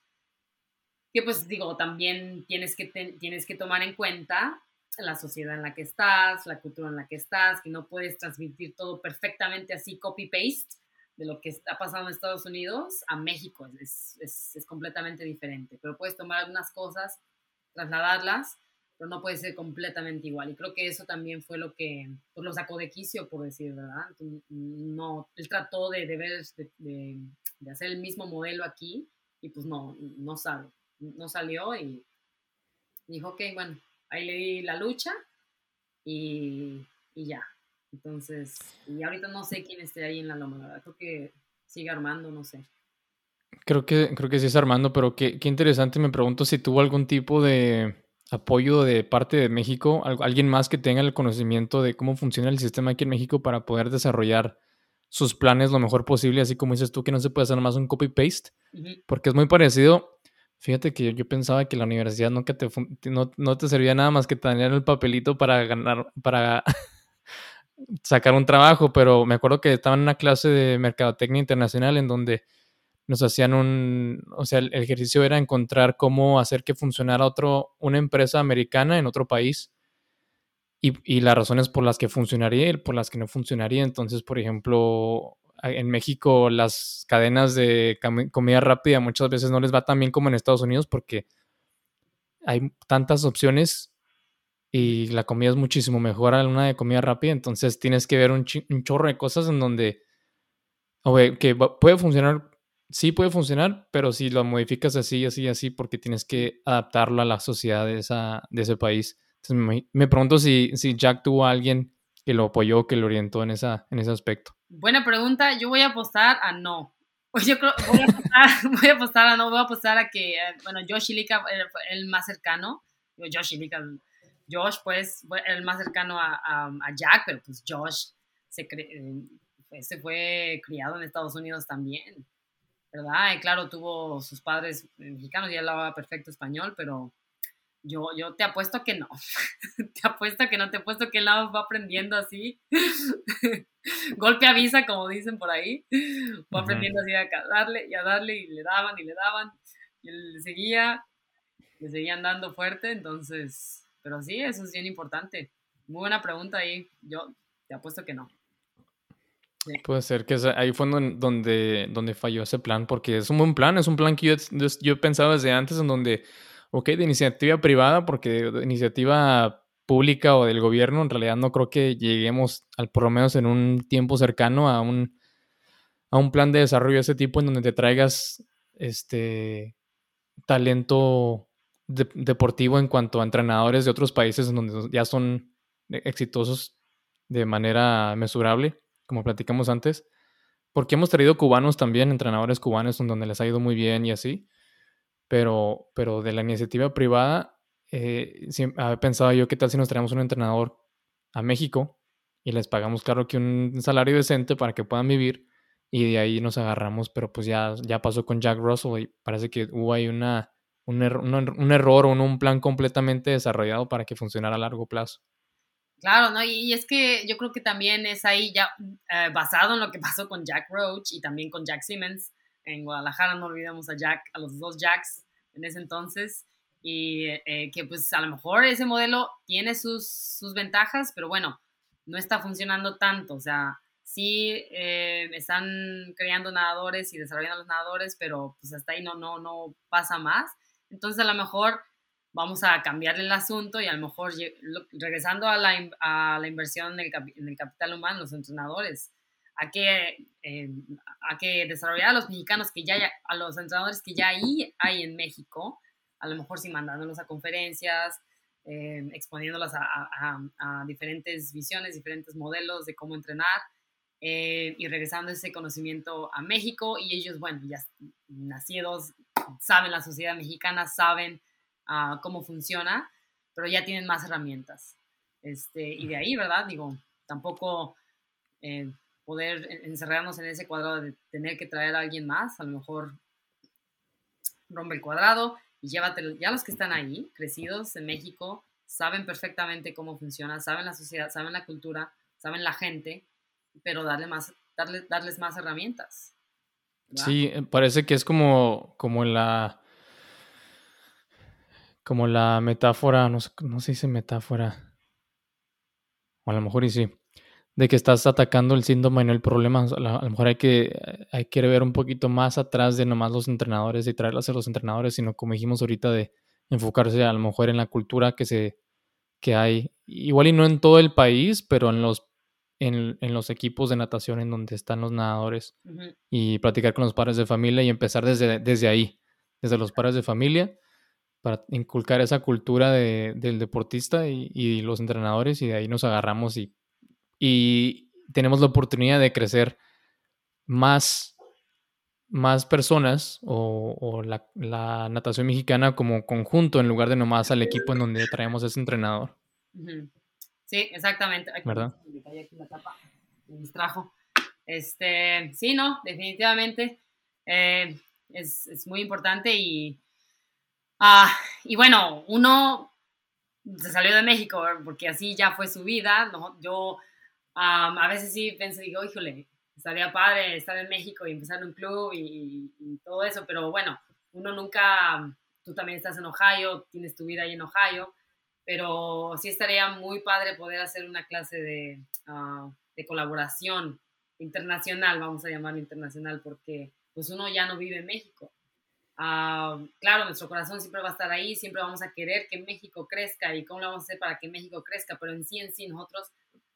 Que pues digo, también tienes que, te, tienes que tomar en cuenta la sociedad en la que estás, la cultura en la que estás, que no puedes transmitir todo perfectamente así copy-paste, de lo que está pasando en Estados Unidos a México. Es, es, es, completamente diferente. Pero puedes tomar algunas cosas, trasladarlas, pero no puede ser completamente igual. Y creo que eso también fue lo que pues, lo sacó de quicio, por decir verdad. No, él trató de, de, ver, de, de, hacer el mismo modelo aquí y pues no, no sale. No salió y dijo, ok, bueno, ahí le di la lucha y, y ya. Entonces, y ahorita no sé quién esté ahí en la loma, ¿verdad? Creo que sigue Armando, no sé. Creo que, creo que sí es Armando, pero qué, qué interesante. Me pregunto si tuvo algún tipo de apoyo de parte de México, alguien más que tenga el conocimiento de cómo funciona el sistema aquí en México para poder desarrollar sus planes lo mejor posible, así como dices tú, que no se puede hacer más un copy-paste, porque es muy parecido. Fíjate que yo, pensaba que la universidad no, te, no, no te servía nada más que tener el papelito para ganar, para [LAUGHS] sacar un trabajo, pero me acuerdo que estaba en una clase de mercadotecnia internacional en donde nos hacían un, o sea, el ejercicio era encontrar cómo hacer que funcionara otro, una empresa americana en otro país y, y las razones por las que funcionaría y por las que no funcionaría. Entonces, por ejemplo, en México las cadenas de comida rápida muchas veces no les va tan bien como en Estados Unidos porque hay tantas opciones y la comida es muchísimo mejor a una de comida rápida, entonces tienes que ver un, chorro de cosas en donde, que puede funcionar, sí puede funcionar, pero si lo modificas así, así, así, porque tienes que adaptarlo a la sociedad de, esa, de ese país. Entonces me, pregunto si, si Jack tuvo a alguien que lo apoyó, que lo orientó en, esa, en ese aspecto. Buena pregunta, yo voy a apostar a no. [LAUGHS] Yo creo, voy a apostar, [LAUGHS] voy a apostar a no, voy a apostar a que, eh, bueno, Josh Ilika el más cercano, Josh Ilika Josh, pues, el más cercano a, Jack, pero pues Josh se, pues, se fue criado en Estados Unidos también, ¿verdad? Y claro, tuvo sus padres mexicanos y él hablaba perfecto español, pero yo, yo te apuesto que no. [LAUGHS] te apuesto que no, te apuesto que él va aprendiendo así. [LAUGHS] Golpe avisa, como dicen por ahí. Va aprendiendo así a darle y a darle y le daban y le daban. Y él seguía, le seguían dando fuerte, entonces pero sí, eso es bien importante. Muy buena pregunta ahí. Yo te apuesto que no. Puede ser que ahí fue donde, donde falló ese plan, porque es un buen plan, es un plan que yo, yo pensaba desde antes, en donde, ok, de iniciativa privada, porque de iniciativa pública o del gobierno, en realidad no creo que lleguemos, al, por lo menos en un tiempo cercano, a un, a un plan de desarrollo de ese tipo, en donde te traigas este talento deportivo en cuanto a entrenadores de otros países donde ya son exitosos de manera mesurable, como platicamos antes, porque hemos traído cubanos también, entrenadores cubanos donde les ha ido muy bien y así, pero, pero de la iniciativa privada, eh, había pensado yo, ¿qué tal si nos traemos un entrenador a México y les pagamos, claro, que un salario decente para que puedan vivir y de ahí nos agarramos, pero pues ya, ya pasó con Jack Russell y parece que hubo ahí una un, un, error o un plan completamente desarrollado para que funcionara a largo plazo. Claro, ¿no? Y, es que yo creo que también es ahí ya eh, basado en lo que pasó con Jack Roach y también con Jack Simmons. En Guadalajara no olvidamos a Jack, a los dos Jacks en ese entonces. Y eh, que pues a lo mejor ese modelo tiene sus, sus ventajas, pero bueno, no está funcionando tanto. O sea, sí eh, están creando nadadores y desarrollando los nadadores, pero pues hasta ahí no, no, no pasa más. Entonces a lo mejor vamos a cambiar el asunto y a lo mejor regresando a la, a la inversión en el, capital humano, los entrenadores, a que, eh, a que desarrollar a los mexicanos que ya, a los entrenadores que ya ahí hay en México, a lo mejor sí mandándolos a conferencias, eh, exponiéndolas a, diferentes visiones, diferentes modelos de cómo entrenar eh, y regresando ese conocimiento a México y ellos, bueno, ya nacidos saben la sociedad mexicana, saben ah, cómo funciona, pero ya tienen más herramientas. Este, y de ahí, ¿verdad? Digo, tampoco eh, poder encerrarnos en ese cuadrado de tener que traer a alguien más, a lo mejor rompe el cuadrado y llévatelo. Ya los que están ahí, crecidos en México, saben perfectamente cómo funciona, saben la sociedad, saben la cultura, saben la gente, pero darle más, darle, darles más herramientas. Sí, eh, parece que es como, como la. Como la metáfora, no, no se dice metáfora. O a lo mejor y sí. de que estás atacando el síntoma y no el problema. A lo mejor hay que, hay que ver un poquito más atrás de nomás los entrenadores y traerlas a los entrenadores, sino como dijimos ahorita, de enfocarse a lo mejor en la cultura que, se, que hay, igual y no en todo el país, pero en los, en, los equipos de natación en donde están los nadadores y platicar con los padres de familia y empezar desde, desde ahí, desde los padres de familia para inculcar esa cultura del deportista y, los entrenadores y de ahí nos agarramos y y tenemos la oportunidad de crecer más, más personas o, la, natación mexicana como conjunto en lugar de nomás al equipo en donde traemos ese entrenador. Sí, exactamente. ¿verdad? Me distrajo. Este, sí, no, definitivamente eh, es, muy importante y, ah, y bueno, uno se salió de México porque así ya fue su vida, ¿no? Yo a veces sí pienso, digo, híjole, estaría padre estar en México y empezar un club y, todo eso, pero bueno, uno nunca, tú también estás en Ohio, tienes tu vida ahí en Ohio, pero sí estaría muy padre poder hacer una clase de, ah, de colaboración internacional, vamos a llamarlo internacional, porque pues uno ya no vive en México. Ah, claro, nuestro corazón siempre va a estar ahí, siempre vamos a querer que México crezca y cómo lo vamos a hacer para que México crezca, pero en sí, en sí, nosotros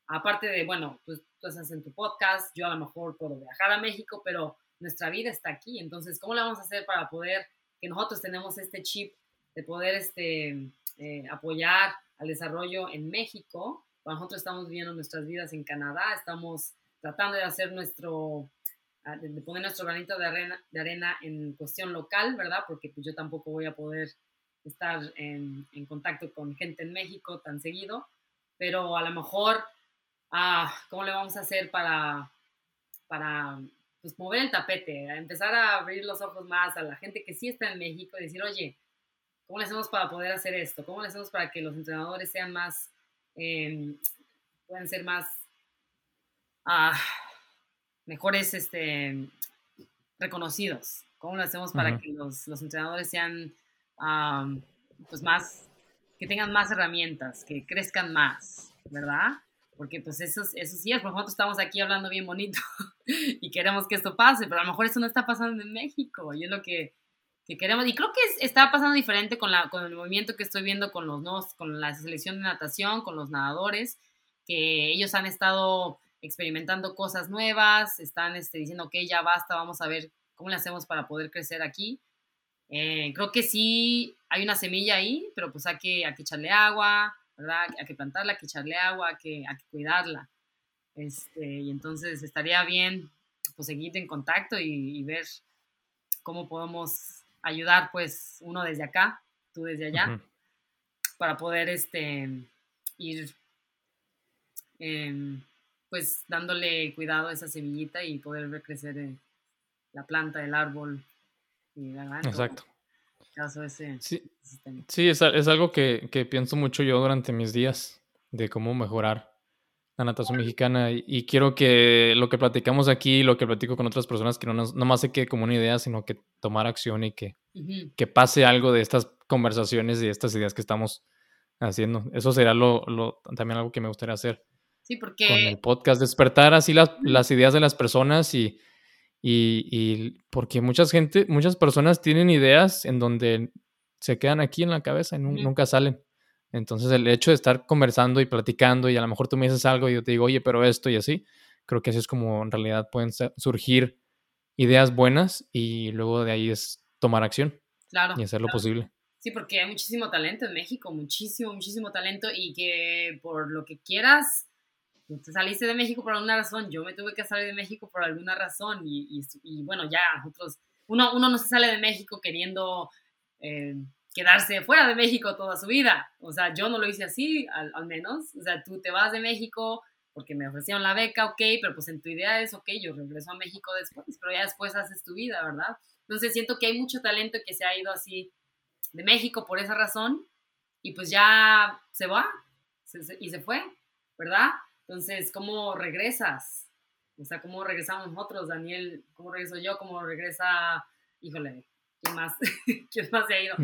aparte de, bueno, pues tú estás en tu podcast, yo a lo mejor puedo viajar a México, pero nuestra vida está aquí. Entonces, ¿cómo le vamos a hacer para poder, que nosotros tenemos este chip de poder este, eh, apoyar al desarrollo en México? nosotros estamos viviendo nuestras vidas en Canadá, estamos tratando de hacer nuestro, de poner nuestro granito de arena, de arena en cuestión local, ¿verdad? Porque pues, yo tampoco voy a poder estar en, en contacto con gente en México tan seguido, pero a lo mejor ah, ¿cómo le vamos a hacer para, para pues, mover el tapete, empezar a abrir los ojos más a la gente que sí está en México y decir, oye, ¿cómo le hacemos para poder hacer esto? ¿Cómo le hacemos para que los entrenadores sean más, eh, puedan ser más, ah, mejores este, reconocidos? ¿Cómo lo hacemos para que los, los, entrenadores sean pues más, que tengan más herramientas, que crezcan más, ¿verdad? porque pues eso, eso sí es, por nosotros estamos aquí hablando bien bonito [LAUGHS] y queremos que esto pase, pero a lo mejor eso no está pasando en México y es lo que, que queremos. Y creo que está pasando diferente con, la, con el movimiento que estoy viendo con los nuevos, con la selección de natación, con los nadadores, que ellos han estado experimentando cosas nuevas, están este, diciendo, ok, ya basta, vamos a ver cómo le hacemos para poder crecer aquí. Eh, creo que sí hay una semilla ahí, pero pues hay que, hay que echarle agua, ¿verdad? Hay que plantarla, hay que echarle agua, hay que, hay que cuidarla. Este, y entonces estaría bien pues, seguir en contacto y, ver cómo podemos ayudar, pues, uno desde acá, tú desde allá, para poder este, ir, em, pues, dándole cuidado a esa semillita y poder ver crecer eh, la planta, el árbol. Y, Exacto sí, sí es, es, algo que, que, pienso mucho yo durante mis días, de cómo mejorar la natación mexicana. Y, quiero que lo que platicamos aquí, lo que platico con otras personas, que no, no más se quede como una idea, sino que tomar acción y que, que pase algo de estas conversaciones y estas ideas que estamos haciendo. Eso será lo, lo, también algo que me gustaría hacer. Sí, porque... Con el podcast, despertar así las, las ideas de las personas y y, porque muchas gente, muchas personas tienen ideas en donde se quedan aquí en la cabeza y nunca salen. Entonces el hecho de estar conversando y platicando y a lo mejor tú me dices algo y yo te digo, oye, pero esto y así, creo que así es como en realidad pueden surgir ideas buenas y luego de ahí es tomar acción claro, y hacer lo posible. Sí, porque hay muchísimo talento en México, muchísimo, muchísimo talento y que por lo que quieras te saliste de México por alguna razón, yo me tuve que salir de México por alguna razón y, y, bueno, ya nosotros, uno, uno no se sale de México queriendo eh, quedarse fuera de México toda su vida, o sea, yo no lo hice así, al, menos, o sea, tú te vas de México porque me ofrecieron la beca, ok, pero pues en tu idea es, ok, yo regreso a México después, pero ya después haces tu vida, ¿verdad? Entonces siento que hay mucho talento que se ha ido así de México por esa razón y pues ya se va y se fue, ¿verdad? Entonces, ¿cómo regresas? O sea, ¿cómo regresamos nosotros, Daniel? ¿Cómo regreso yo? ¿Cómo regresa, híjole, ¿quién más? [LAUGHS] ¿Quién más se ha ido?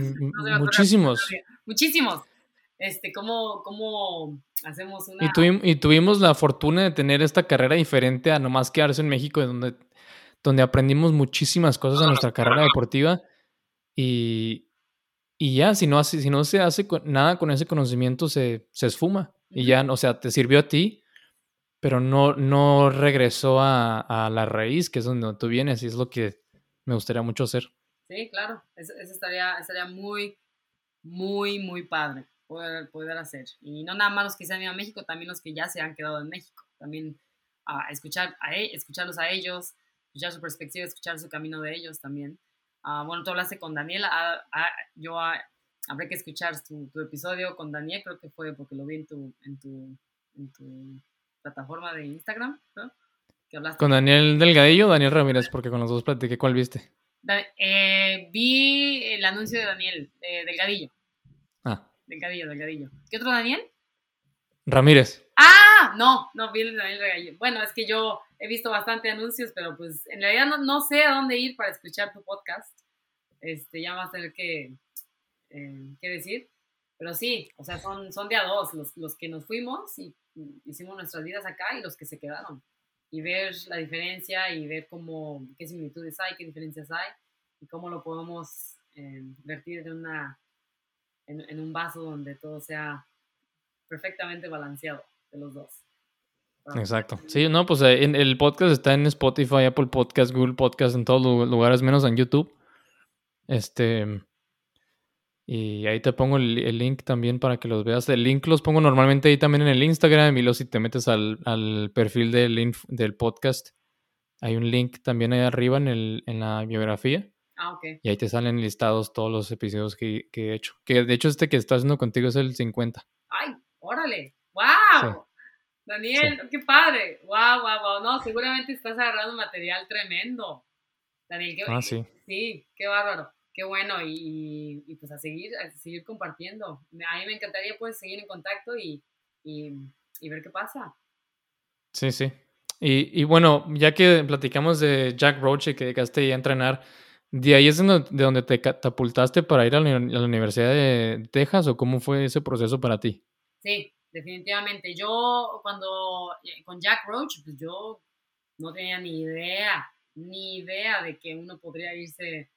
muchísimos. Muchísimos. este, cómo, cómo hacemos una... Y, tuvimos la fortuna de tener esta carrera diferente a nomás quedarse en México, donde, donde aprendimos muchísimas cosas en nuestra carrera deportiva y, y ya, si no, hace, si no se hace nada con ese conocimiento, se, se esfuma. Y ya, o sea, te sirvió a ti, pero no, no regresó a, a, la raíz, que es donde tú vienes, y es lo que me gustaría mucho hacer. Sí, claro, eso, estaría, estaría muy, muy, muy padre poder, poder hacer. Y no nada más los que se han ido a México, también los que ya se han quedado en México. También a escuchar a, e, escucharlos a ellos, escuchar su perspectiva, escuchar su camino de ellos también. Ah, bueno, tú hablaste con Daniel, ah, ah, yo habré que escuchar tu, tu, episodio con Daniel, creo que fue porque lo vi en tu, en tu, en tu plataforma de Instagram, ¿no? ¿Con Daniel Delgadillo o Daniel Ramírez? Porque con los dos platiqué, ¿cuál viste? eh, vi el anuncio de Daniel, Delgadillo. Ah. Delgadillo, Delgadillo. ¿Qué otro Daniel? Ramírez. Ah, no, no, vi el Daniel Delgadillo. Bueno, es que yo he visto bastante anuncios, pero pues en realidad no, no, sé a dónde ir para escuchar tu podcast. Este, ya vas a tener que, eh, que decir. Pero sí, o sea, son, son de a dos, los, los que nos fuimos y hicimos nuestras vidas acá y los que se quedaron. Y ver la diferencia y ver cómo, qué similitudes hay, qué diferencias hay y cómo lo podemos eh, vertir en, una, en, en un vaso donde todo sea perfectamente balanceado de los dos. Exacto. Sí, no, pues eh, en, el podcast está en Spotify, Apple Podcast, Google Podcast, en todos los lugares, menos en YouTube. Este. Y ahí te pongo el, link también para que los veas. El link los pongo normalmente ahí también en el Instagram. Y luego si te metes al, perfil del, del podcast, hay un link también ahí arriba en, el, en la biografía. Ah, ok. Y ahí te salen listados todos los episodios que, he hecho. Que de hecho este que estoy haciendo contigo es el 50. ¡Ay, órale! ¡Wow! Daniel, qué padre. Wow, wow, wow. No, seguramente estás agarrando material tremendo. Daniel, qué ah, sí. sí, qué bárbaro. Qué bueno. Y, y, pues a seguir, a seguir compartiendo. A mí me encantaría pues seguir en contacto y, y, y ver qué pasa. Sí, sí. Y, y, bueno, ya que platicamos de Jack Roach y que llegaste a entrenar, ¿de ahí es de donde te catapultaste para ir a la, a la Universidad de Texas o cómo fue ese proceso para ti? Sí, definitivamente. Yo cuando eh, con Jack Roach, pues yo no tenía ni idea, ni idea de que uno podría irse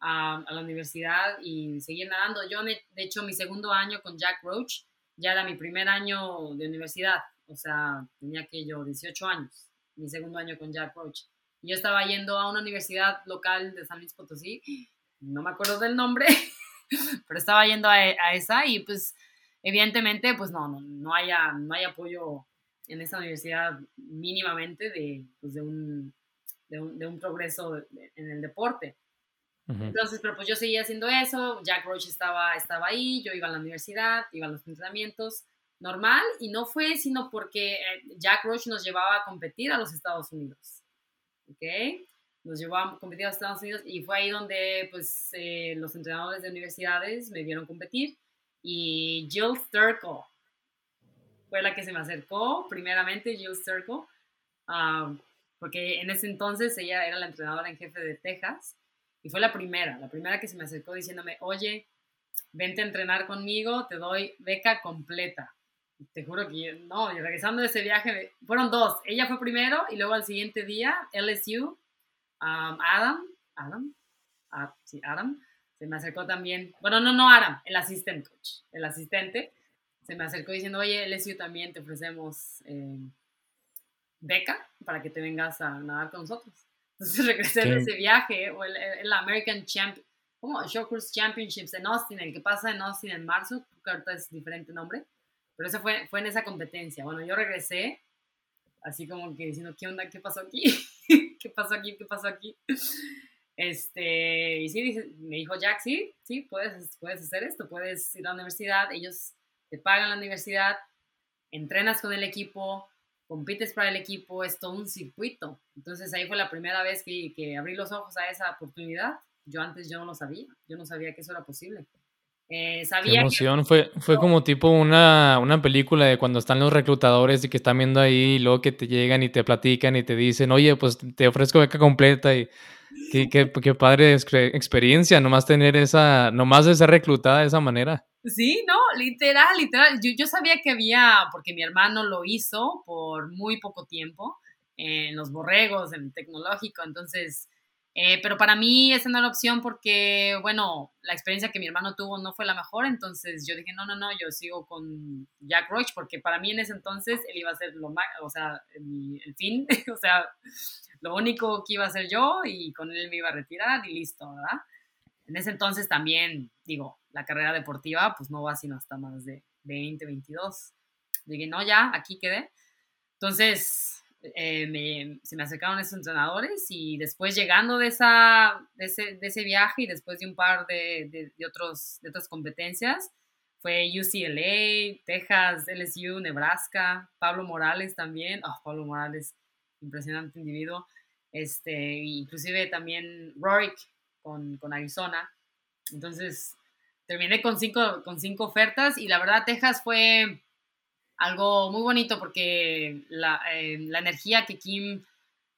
a, la universidad y seguir nadando. Yo, de hecho, mi segundo año con Jack Roach ya era mi primer año de universidad, o sea, tenía que yo 18 años, mi segundo año con Jack Roach. Yo estaba yendo a una universidad local de San Luis Potosí, no me acuerdo del nombre, [LAUGHS] pero estaba yendo a, a esa y pues evidentemente, pues no, no, no, haya, no hay apoyo en esta universidad mínimamente de, pues de, un, de, un, de un progreso en el deporte. Entonces, pero pues yo seguía haciendo eso, Jack Roach estaba, estaba ahí, yo iba a la universidad, iba a los entrenamientos, normal, y no fue sino porque eh, Jack Roach nos llevaba a competir a los Estados Unidos, ¿ok? Nos llevaba a competir a los Estados Unidos y fue ahí donde pues eh, los entrenadores de universidades me vieron competir y Jill Sturkle fue la que se me acercó, primeramente Jill Sturkle, um, porque en ese entonces ella era la entrenadora en jefe de Texas y fue la primera, la primera que se me acercó diciéndome, oye, vente a entrenar conmigo, te doy beca completa. te juro que no, y regresando de ese viaje, fueron dos, ella fue primero y luego al siguiente día, LSU, um, Adam, Adam, ah, sí, Adam, se me acercó también, bueno, no, no Aram, el asistente coach, el asistente, se me acercó diciendo, oye, LSU también te ofrecemos eh, beca para que te vengas a nadar con nosotros. Entonces [LAUGHS] regresé de ese viaje, o el, American Champion, ¿cómo? Showcross Championships en Austin, el que pasa en Austin en marzo, que ahorita es diferente nombre, pero eso fue, fue en esa competencia. Bueno, yo regresé, así como que diciendo, ¿qué onda? ¿Qué pasó aquí? [LAUGHS] ¿Qué pasó aquí? ¿Qué pasó aquí? Este, y sí, me dijo Jack, sí, sí, puedes, puedes hacer esto, puedes ir a la universidad, ellos te pagan la universidad, entrenas con el equipo, compites para el equipo, es todo un circuito. Entonces ahí fue la primera vez que, que abrí los ojos a esa oportunidad. Yo antes yo no lo sabía, yo no sabía que eso era posible. Eh, sabía Qué emoción, fue, fue como tipo una, una, película de cuando están los reclutadores y que están viendo ahí, y luego que te llegan y te platican y te dicen, oye, pues te ofrezco beca completa y Qué, qué, qué, padre experiencia, nomás tener esa, nomás de ser reclutada de esa manera. Sí, no, literal, literal. Yo, yo sabía que había, porque mi hermano lo hizo por muy poco tiempo en los borregos, en el tecnológico, entonces eh, pero para mí esa no era opción porque, bueno, la experiencia que mi hermano tuvo no fue la mejor, entonces yo dije, no, no, no, yo sigo con Jack Roach porque para mí en ese entonces él iba a ser lo más, o sea, el, el fin, [LAUGHS] o sea, lo único que iba a hacer yo y con él me iba a retirar y listo, ¿verdad? En ese entonces también, digo, la carrera deportiva pues no va sino hasta más de 20, 22. Dije, no, ya, aquí quedé. Entonces, eh, se me acercaron esos entrenadores y después llegando de, esa, de, ese, viaje y después de un par de, otros, de otras competencias, fue UCLA, Texas, LSU, Nebraska, Pablo Morales también, oh, Pablo Morales, impresionante individuo, este, inclusive también Rorik con, con Arizona. Entonces, terminé con cinco, con cinco ofertas y la verdad Texas fue algo muy bonito porque la, eh, la energía que Kim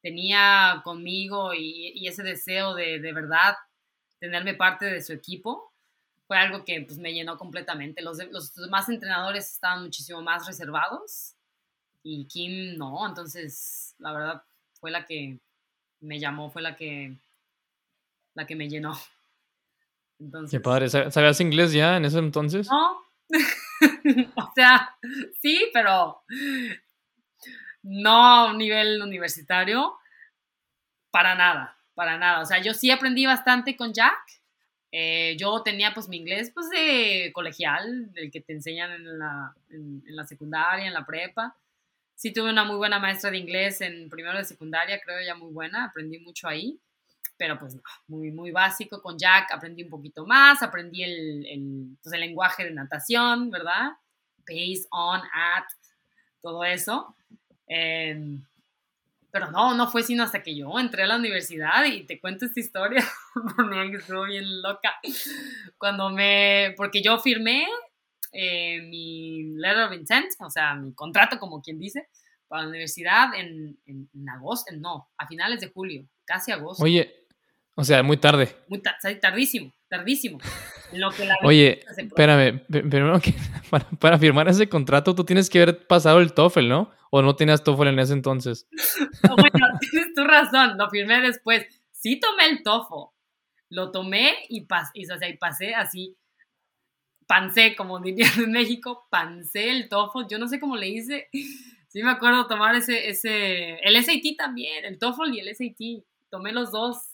tenía conmigo y, ese deseo de, de, verdad tenerme parte de su equipo fue algo que pues, me llenó completamente. Los, los demás entrenadores estaban muchísimo más reservados y Kim no, entonces la verdad fue la que me llamó, fue la que, la que me llenó. Entonces, Qué padre, ¿sabías inglés ya en ese entonces? No, [LAUGHS] o sea, sí, pero no a un nivel universitario, para nada, para nada. O sea, yo sí aprendí bastante con Jack. Eh, yo tenía pues mi inglés pues de colegial, el que te enseñan en la, en, la secundaria, en la prepa. Sí tuve una muy buena maestra de inglés en primero de secundaria, creo ya muy buena, aprendí mucho ahí pero pues muy, muy básico. Con Jack aprendí un poquito más, aprendí el, el, pues, el lenguaje de natación, ¿verdad? Base, on, at, todo eso. Em, pero no, no fue sino hasta que yo entré a la universidad y te cuento esta historia, [LAUGHS] porque estuvo bien loca. Cuando me, porque yo firmé eh, mi letter of intent, o sea, mi contrato, como quien dice, para la universidad en, en, en agosto, no, a finales de julio, casi agosto. Oye, o sea, muy tarde. Muy tardísimo, tardísimo. [LAUGHS] Lo que la Oye, espérame, primero que [LAUGHS] para, firmar ese contrato tú tienes que haber pasado el TOEFL, ¿no? ¿O no tenías TOEFL en ese entonces? [LAUGHS] bueno, tienes tu razón, lo firmé después. Sí tomé el TOEFL, lo tomé y, y, o sea, y pasé así, pancé, como dirían en México, pancé el TOEFL, yo no sé cómo le hice. Sí me acuerdo tomar ese, ese, el SAT también, el TOEFL y el SAT, tomé los dos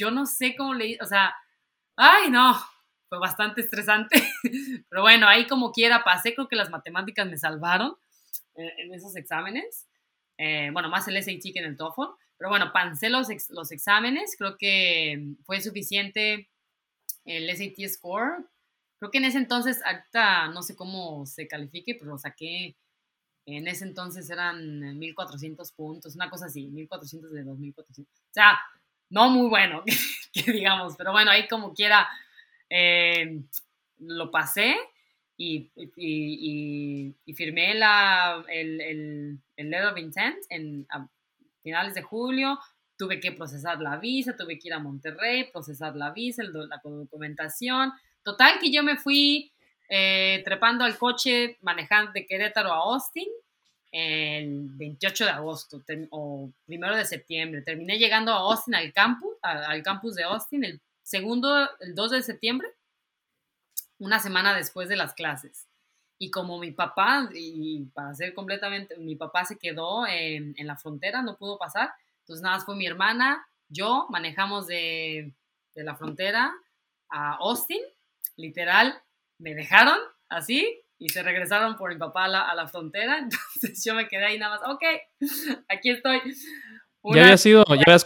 yo no sé cómo le, o sea, ay no, fue bastante estresante, [LAUGHS] pero bueno, ahí como quiera pasé, creo que las matemáticas me salvaron eh, en esos exámenes, eh, bueno, más el SAT que en el TOEFL, pero bueno, pasé los, los exámenes, creo que fue suficiente el SAT score, creo que en ese entonces, ahorita no sé cómo se califique, pero lo saqué, en ese entonces eran 1400 puntos, una cosa así, 1400 de 2400, o sea, no muy bueno, [LAUGHS] que digamos, pero bueno, ahí como quiera eh, lo pasé y, firmé la, el, el, el, letter of intent en a finales de julio. Tuve que procesar la visa, tuve que ir a Monterrey, procesar la visa, la documentación. Total que yo me fui eh, trepando al coche manejando de Querétaro a Austin el 28 de agosto o primero de septiembre. Terminé llegando a Austin, al campus, al campus de Austin, el segundo, el 2 de septiembre, una semana después de las clases. Y como mi papá, y para ser completamente, mi papá se quedó en, en la frontera, no pudo pasar, entonces nada más fue mi hermana, yo manejamos de, de la frontera a Austin, literal, me dejaron así, y se regresaron por mi papá a la, frontera, [LAUGHS] entonces yo me quedé ahí nada más, ok, aquí estoy. Ya había sido, ya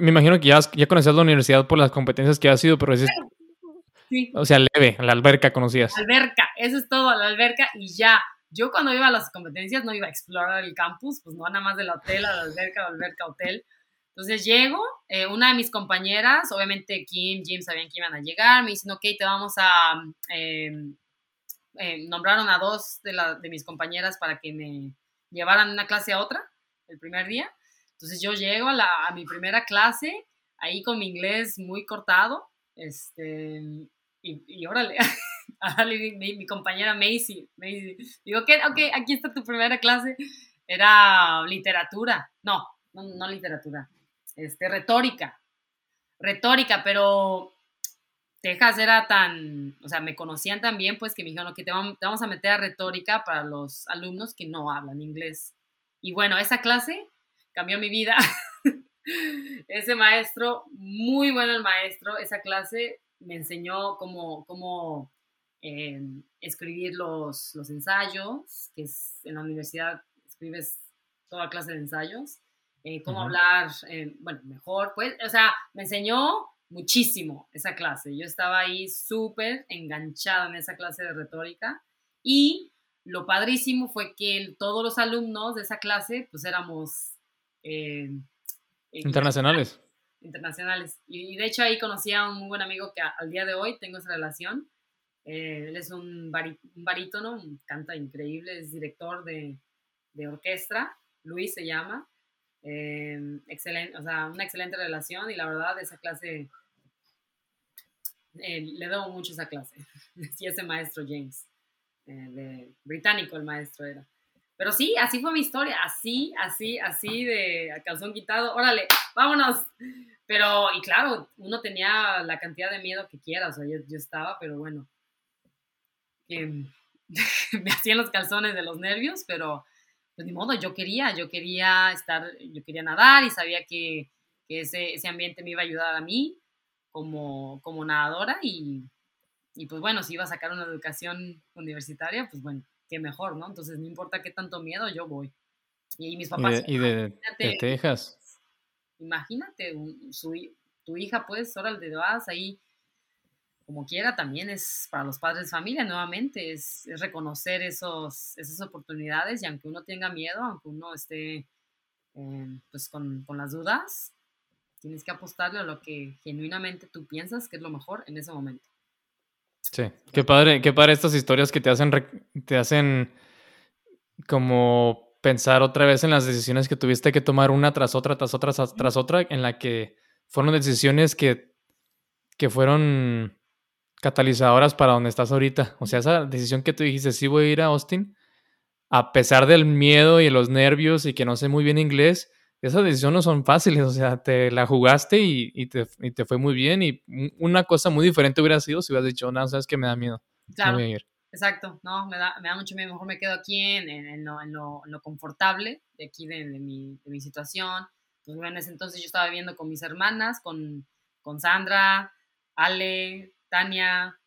me imagino que ya, ya conocías la universidad por las competencias que ha sido, pero es, sí. o sea, leve, la alberca conocías. Alberca, eso es todo, la alberca y ya. Yo cuando iba a las competencias no iba a explorar el campus, pues no nada más del hotel a la alberca, la alberca, hotel. Entonces llego, eh, una de mis compañeras, obviamente Kim, Jim sabían que iban a llegar, me dicen, ok, te vamos a, eh, eh, nombraron a dos de, de mis compañeras para que me llevaran una clase a otra el primer día. Entonces yo llego a, la, a mi primera clase, ahí con mi inglés muy cortado, este, y, y órale, [LAUGHS] mi, mi, compañera Macy. Macy. Digo, ¿qué? Ok, aquí está tu primera clase. Era literatura. No, no, no literatura. Este, retórica. Retórica, pero Texas era tan, o sea, me conocían también, pues que me dijeron, que te vamos a meter a retórica para los alumnos que no hablan inglés. Y bueno, esa clase cambió mi vida. [LAUGHS] Ese maestro, muy bueno el maestro, esa clase me enseñó cómo, cómo eh, escribir los, los ensayos, que es en la universidad escribes toda clase de ensayos, eh, cómo hablar, eh, bueno, mejor, pues, o sea, me enseñó muchísimo esa clase. Yo estaba ahí súper enganchada en esa clase de retórica y lo padrísimo fue que todos los alumnos de esa clase, pues éramos... Eh, internacionales. Internacionales. Y, de hecho ahí conocí a un muy buen amigo que al día de hoy tengo esa relación. Eh, él es un, barítono, canta increíble, es director de, de orquesta, Luis se llama. Eh, excelente, o sea, una excelente relación y la verdad esa clase, le debo mucho esa clase. [LAUGHS] y ese maestro James. Eh, de británico el maestro era. Pero sí, así fue mi historia, así, así, así de calzón quitado, órale, vámonos. Pero, y claro, uno tenía la cantidad de miedo que quiera, o sea, yo, estaba, pero bueno, [LAUGHS] me hacían los calzones de los nervios, pero pues ni modo, yo quería, yo quería estar, yo quería nadar y sabía que, que ese, ese ambiente me iba a ayudar a mí como, como nadadora y, y pues bueno, si iba a sacar una educación universitaria, pues bueno, qué mejor, ¿no? Entonces no importa qué tanto miedo, yo voy. Y mis papás... Y de, Texas. Imagínate, su, tu hija, pues, ahora te vas ahí como quiera, también es para los padres de familia, nuevamente, es, reconocer esos, esas oportunidades y aunque uno tenga miedo, aunque uno esté eh, pues con, con, las dudas, tienes que apostarle a lo que genuinamente tú piensas que es lo mejor en ese momento. Sí, qué padre, qué padre estas historias que te hacen, te hacen como pensar otra vez en las decisiones que tuviste que tomar una tras otra, tras otra, tras, otra, en la que fueron decisiones que, que fueron catalizadoras para donde estás ahorita. O sea, esa decisión que tú dijiste, sí voy a ir a Austin, a pesar del miedo y los nervios y que no sé muy bien inglés, esas decisiones no son fáciles, o sea, te la jugaste y, te, fue muy bien y una cosa muy diferente hubiera sido si hubieras dicho, no, sabes que me da miedo. Claro, exacto, no, me da, me da mucho miedo, mejor me quedo aquí en, en, lo, en, lo, confortable de aquí de, mi, de, mi, situación. Pues bueno, en ese entonces yo estaba viviendo con mis hermanas, con, con Sandra, Ale, Tania,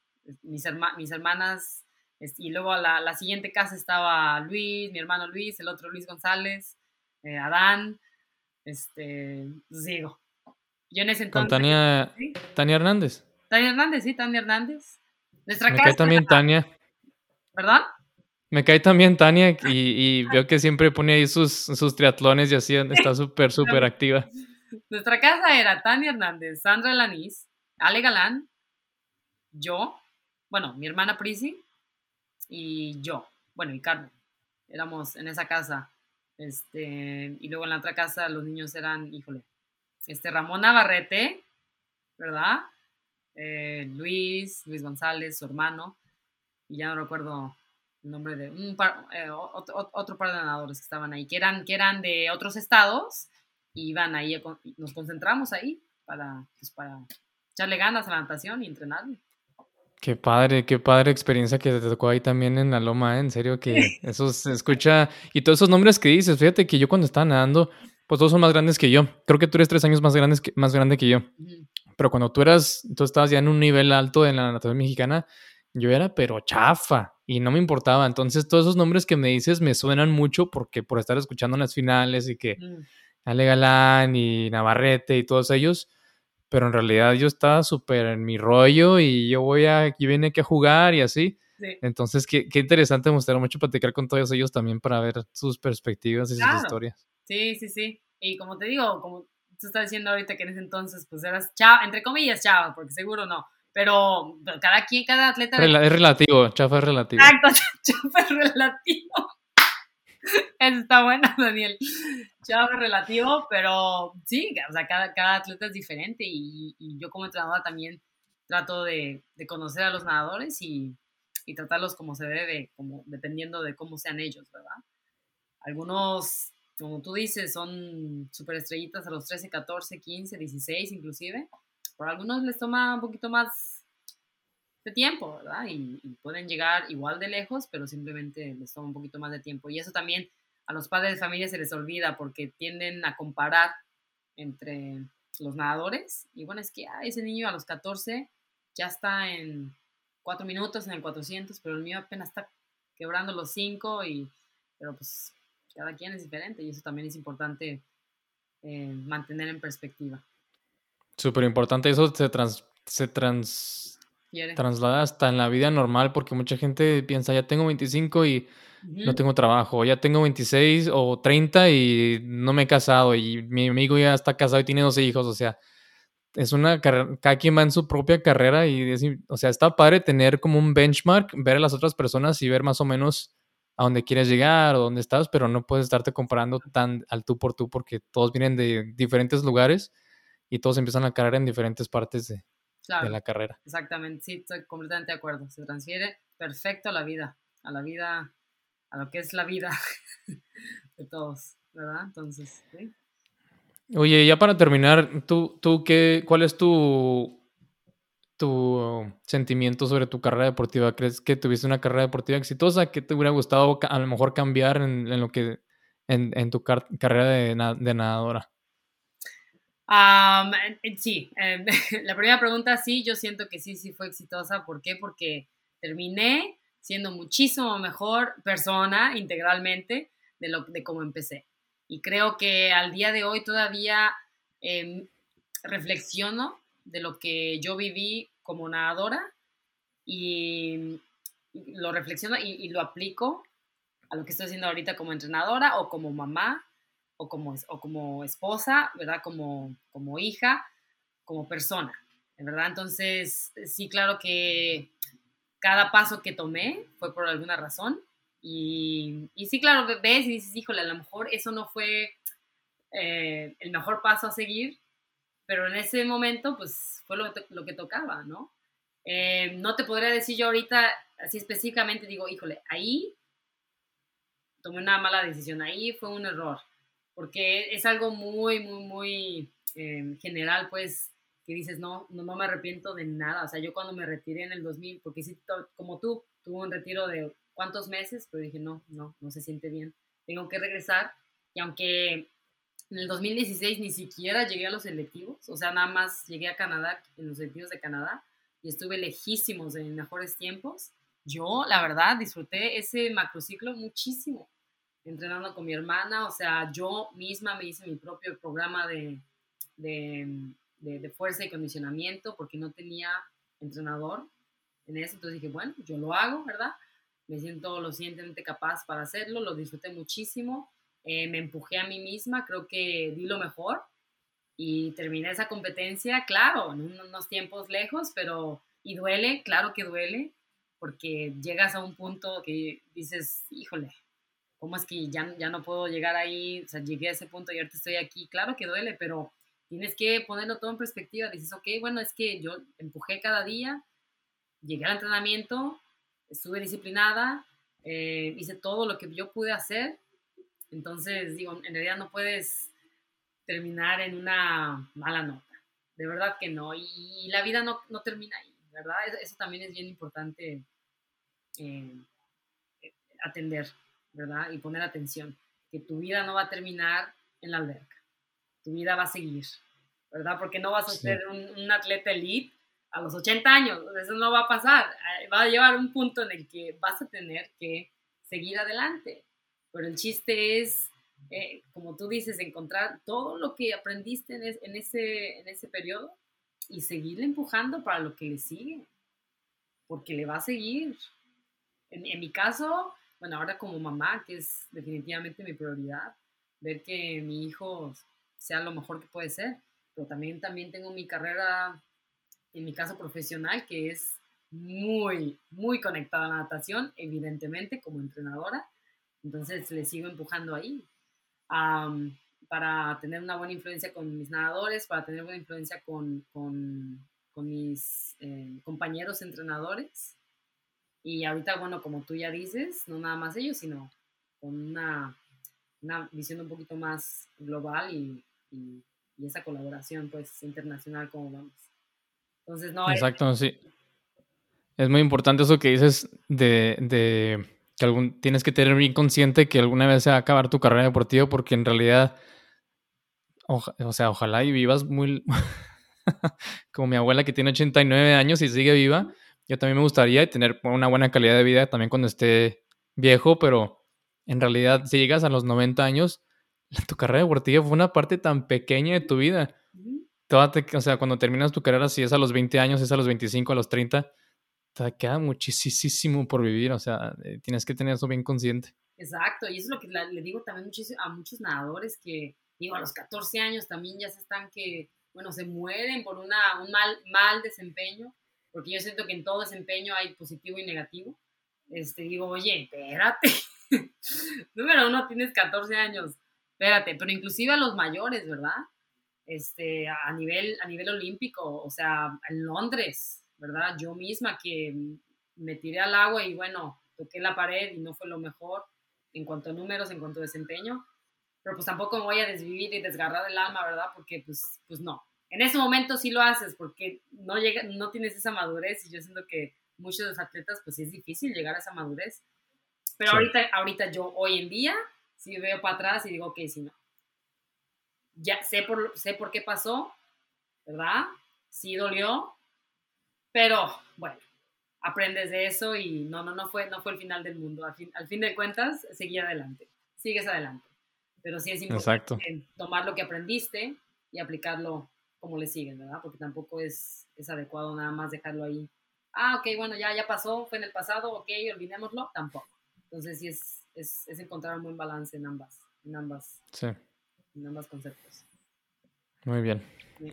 mis, mis hermanas, y luego a la, la, siguiente casa estaba Luis, mi hermano Luis, el otro Luis González, eh, Adán, este, pues digo, yo en ese entonces... Con Tania, Tania Hernández. Tania Hernández, sí, Tania Hernández. Nuestra Me cae también Tania. ¿Perdón? Me cae también Tania [LAUGHS] y, veo que siempre pone ahí sus, sus triatlones y así, está súper, [LAUGHS] súper activa. Nuestra casa era Tania Hernández, Sandra Lanís, Ale Galán, yo, bueno, mi hermana Prisi y yo, bueno, y Carmen. Éramos en esa casa este, y luego en la otra casa los niños eran, híjole, este Ramón Navarrete, ¿verdad? Eh, Luis, Luis González, su hermano, y ya no recuerdo el nombre de un par, eh, otro, par de nadadores que estaban ahí, que eran, que eran de otros estados, y iban ahí, nos concentramos ahí para, pues, para echarle ganas a la natación y entrenarle. Qué padre, qué padre experiencia que te tocó ahí también en la loma, ¿eh? en serio que [LAUGHS] eso se escucha. Y todos esos nombres que dices, fíjate que yo cuando estaba nadando, pues todos son más grandes que yo. Creo que tú eres tres años más, grandes que, más grande que yo. Pero cuando tú eras, tú estabas ya en un nivel alto en la natación mexicana, yo era pero chafa y no me importaba. Entonces todos esos nombres que me dices me suenan mucho porque por estar escuchando en las finales y que Ale Galán y Navarrete y todos ellos pero en realidad yo estaba súper en mi rollo y yo voy a, aquí viene aquí a jugar y así. Entonces, qué, qué, interesante, me gustaría mucho platicar con todos ellos también para ver sus perspectivas y sus historias. Sí, sí, sí. Y como te digo, como tú estás diciendo ahorita que en ese entonces, pues eras chava, entre comillas chava, porque seguro no. Pero cada quien, cada atleta. es relativo, chafa es relativo. Exacto, [LAUGHS] chafa es relativo. [LAUGHS] Eso está bueno, Daniel. Chavo relativo, pero sí, o sea, cada, cada atleta es diferente y, y, yo como entrenadora también trato de, de, conocer a los nadadores y, y tratarlos como se debe, como dependiendo de cómo sean ellos, ¿verdad? Algunos, como tú dices, son súper estrellitas a los 13, 14, 15, 16 inclusive. Por algunos les toma un poquito más de tiempo, ¿verdad? Y, y, pueden llegar igual de lejos, pero simplemente les toma un poquito más de tiempo. Y eso también a los padres de familia se les olvida porque tienden a comparar entre los nadadores. Y bueno, es que ese niño a los 14 ya está en 4 minutos en el 400, pero el mío apenas está quebrando los 5 y, pero pues cada quien es diferente y eso también es importante eh, mantener en perspectiva. Súper importante, eso se, trans, se trans, traslada hasta en la vida normal porque mucha gente piensa, ya tengo 25 y no tengo trabajo, ya tengo 26 o 30 y no me he casado y mi amigo ya está casado y tiene 12 hijos, o sea, es una carrera, cada quien va en su propia carrera y, o sea, está padre tener como un benchmark, ver a las otras personas y ver más o menos a dónde quieres llegar o dónde estás, pero no puedes estarte comparando tan al tú por tú porque todos vienen de diferentes lugares y todos empiezan la carrera en diferentes partes de, de la carrera. Exactamente, sí, estoy completamente de acuerdo. Se transfiere perfecto a la vida, a la vida, a lo que es la vida [LAUGHS] de todos, ¿verdad? Entonces, ¿sí? Oye, ya para terminar, ¿tú, tú qué, cuál es tu, tu sentimiento sobre tu carrera deportiva? ¿Crees que tuviste una carrera deportiva exitosa? ¿Qué te hubiera gustado a lo mejor cambiar en, lo que en, en tu carrera de, de nadadora? Sí, em, [LAUGHS] la primera pregunta sí, yo siento que sí, sí fue exitosa. ¿Por qué? Porque terminé siendo muchísimo mejor persona integralmente de, lo, de cómo empecé. Y creo que al día de hoy todavía em, reflexiono de lo que yo viví como nadadora y, lo reflexiono y, lo aplico a lo que estoy haciendo ahorita como entrenadora o como mamá o como, o como esposa, ¿verdad? Como, como hija, como persona, ¿verdad? Entonces, sí, claro que cada paso que tomé fue por alguna razón y, sí, claro, ves y dices, híjole, a lo mejor eso no fue eh, el mejor paso a seguir, pero en ese momento, pues fue lo, lo que tocaba, ¿no? Eh, no te podría decir yo ahorita, así específicamente, digo, híjole, ahí tomé una mala decisión, ahí fue un error, porque es algo muy, muy, muy eh, general, pues, que dices, no, no, no me arrepiento de nada. O sea, yo cuando me retiré en el 2000, porque sí, como tú, tuve un retiro de cuántos meses, pero dije, no, no, no se siente bien, tengo que regresar. Y aunque en el 2016 ni siquiera llegué a los selectivos, o sea, nada más llegué a Canadá, en los selectivos de Canadá, y estuve lejísimos en mejores tiempos, yo, la verdad, disfruté ese macrociclo muchísimo, entrenando con mi hermana, o sea, yo misma me hice mi propio programa de, de, de, de fuerza y condicionamiento, porque no tenía entrenador en eso, entonces dije, bueno, yo lo hago, ¿verdad? me siento lo suficientemente capaz para hacerlo, lo disfruté muchísimo, eh, me empujé a mí misma, creo que di lo mejor y terminé esa competencia, claro, en unos tiempos lejos, pero y duele, claro que duele, porque llegas a un punto que dices, híjole, ¿cómo es que ya, ya no puedo llegar ahí? O sea, llegué a ese punto y ahorita estoy aquí, claro que duele, pero tienes que ponerlo todo en perspectiva, dices, ok, bueno, es que yo empujé cada día, llegué al entrenamiento, estuve disciplinada, eh, hice todo lo que yo pude hacer. Entonces, digo, en realidad no puedes terminar en una mala nota. De verdad que no. Y, la vida no, no, termina ahí, ¿verdad? Eso, también es bien importante eh, atender, ¿verdad? Y poner atención. Que tu vida no va a terminar en la alberca. Tu vida va a seguir, ¿verdad? Porque no vas a ser un, un atleta elite a los 80 años, eso no va a pasar, eh, va a llevar un punto en el que vas a tener que seguir adelante. Pero el chiste es, eh, como tú dices, encontrar todo lo que aprendiste en, ese, en ese periodo y seguirle empujando para lo que le sigue, porque le va a seguir. En, en mi caso, bueno, ahora como mamá, que es definitivamente mi prioridad, ver que mi hijo sea lo mejor que puede ser, pero también, también tengo mi carrera en mi caso profesional, que es muy, muy conectada a la natación, evidentemente, como entrenadora. Entonces le sigo empujando ahí para tener una buena influencia con mis nadadores, para tener buena influencia con, con, con mis eh, compañeros entrenadores Y ahorita, bueno, como tú ya dices, no nada más ellos, sino con una, una visión un poquito más global y, y, esa colaboración, pues, internacional, como vamos. Entonces, no. Exacto, sí. Es muy importante eso que dices de, de que algún, tienes que tener bien consciente que alguna vez se va a acabar tu carrera deportiva porque en realidad, o sea, ojalá y vivas muy, [LAUGHS] como mi abuela que tiene 89 años y sigue viva, yo también me gustaría tener una buena calidad de vida también cuando esté viejo, pero en realidad si llegas a los 90 años, tu carrera deportiva fue una parte tan pequeña de tu vida. Toda o sea, cuando terminas tu carrera, si es a los 20 años, es a los 25, a los 30, te queda muchísimo por vivir, o sea, eh, tienes que tener eso bien consciente. Exacto, y eso es lo que le digo también muchísimo a muchos nadadores que, digo, a los 14 años también ya se están que, bueno, se mueren por una, un mal, mal desempeño porque yo siento que en todo desempeño hay positivo y negativo. Este, digo, oye, espérate. [LAUGHS] Número uno, tienes 14 años. Espérate, pero inclusive a los mayores, ¿verdad? Este, a nivel, a nivel olímpico, o sea, en Londres, ¿verdad? Yo misma que me tiré al agua y bueno, toqué la pared y no fue lo mejor en cuanto a números, en cuanto a desempeño, pero pues tampoco me voy a desvivir y desgarrar el alma, ¿verdad? Porque pues, pues no, en ese momento sí lo haces porque no, llega, no tienes esa madurez y yo siento que muchos de los atletas pues es difícil llegar a esa madurez. Pero ahorita, ahorita yo hoy en día sí veo para atrás y digo, ok, si no. Ya sé por, sé por qué pasó, ¿verdad? Sí dolió, pero bueno, aprendes de eso y no, no, no fue, no fue el final del mundo. Al fin, al fin de cuentas, seguí adelante, sigues adelante. Pero sí es importante tomar lo que aprendiste y aplicarlo como le siguen, ¿verdad? Porque tampoco es, es adecuado nada más dejarlo ahí. Ah, ok, bueno, ya, ya pasó, fue en el pasado, ok, olvidémoslo, tampoco. Entonces sí es, es, es encontrar un buen balance en ambas, en ambas, sí. en ambas conceptos. Muy bien.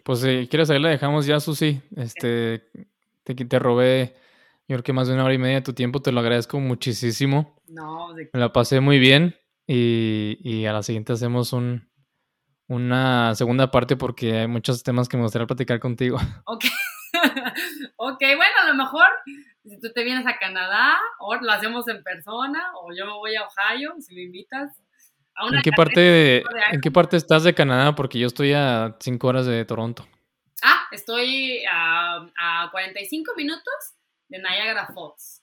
Pues si quieres ahí la dejamos ya, Susi. Este, te, te robé, yo creo que más de una hora y media de tu tiempo, te lo agradezco muchísimo. No, de... Me la pasé muy bien y, y a la siguiente hacemos un, una segunda parte porque hay muchos temas que me gustaría platicar contigo. [LAUGHS] Ok, [LAUGHS] ok, bueno, a lo mejor si tú te vienes a Canadá o lo hacemos en persona o yo me voy a Ohio, si me invitas. ¿En qué, parte, ¿En qué parte estás de Canadá? Porque yo estoy a cinco horas de Toronto. Ah, estoy a, a 45 minutos de Niagara Falls.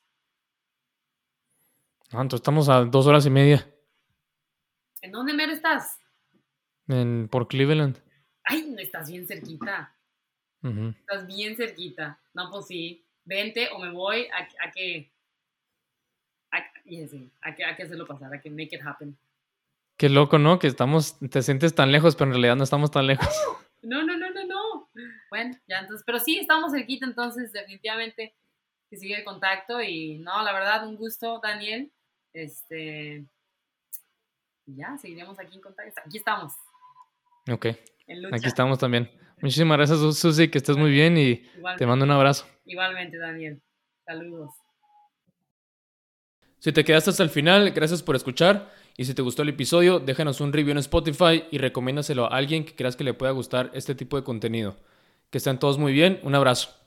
Ah, entonces estamos a dos horas y media. ¿En dónde mero estás? En, por Cleveland. Ay, no estás bien cerquita. Estás bien cerquita. No, pues sí. Vente o me voy a, que. A, que, a que hacerlo pasar, a que make it happen. Qué loco, ¿no? Que estamos, te sientes tan lejos, pero en realidad no estamos tan lejos. No, no, no, no, no. Bueno, ya entonces, pero sí, estamos cerquita, entonces definitivamente que sigue el contacto y no, la verdad, un gusto, Daniel. Este, ya, seguiremos aquí en contacto. Aquí estamos. Ok. Aquí estamos también. Muchísimas gracias, Susi, que estés muy bien y te mando un abrazo. Igualmente, Daniel. Saludos. Si te quedaste hasta el final, gracias por escuchar. Y si te gustó el episodio, déjanos un review en Spotify y recomiéndaselo a alguien que creas que le pueda gustar este tipo de contenido. Que estén todos muy bien. Un abrazo.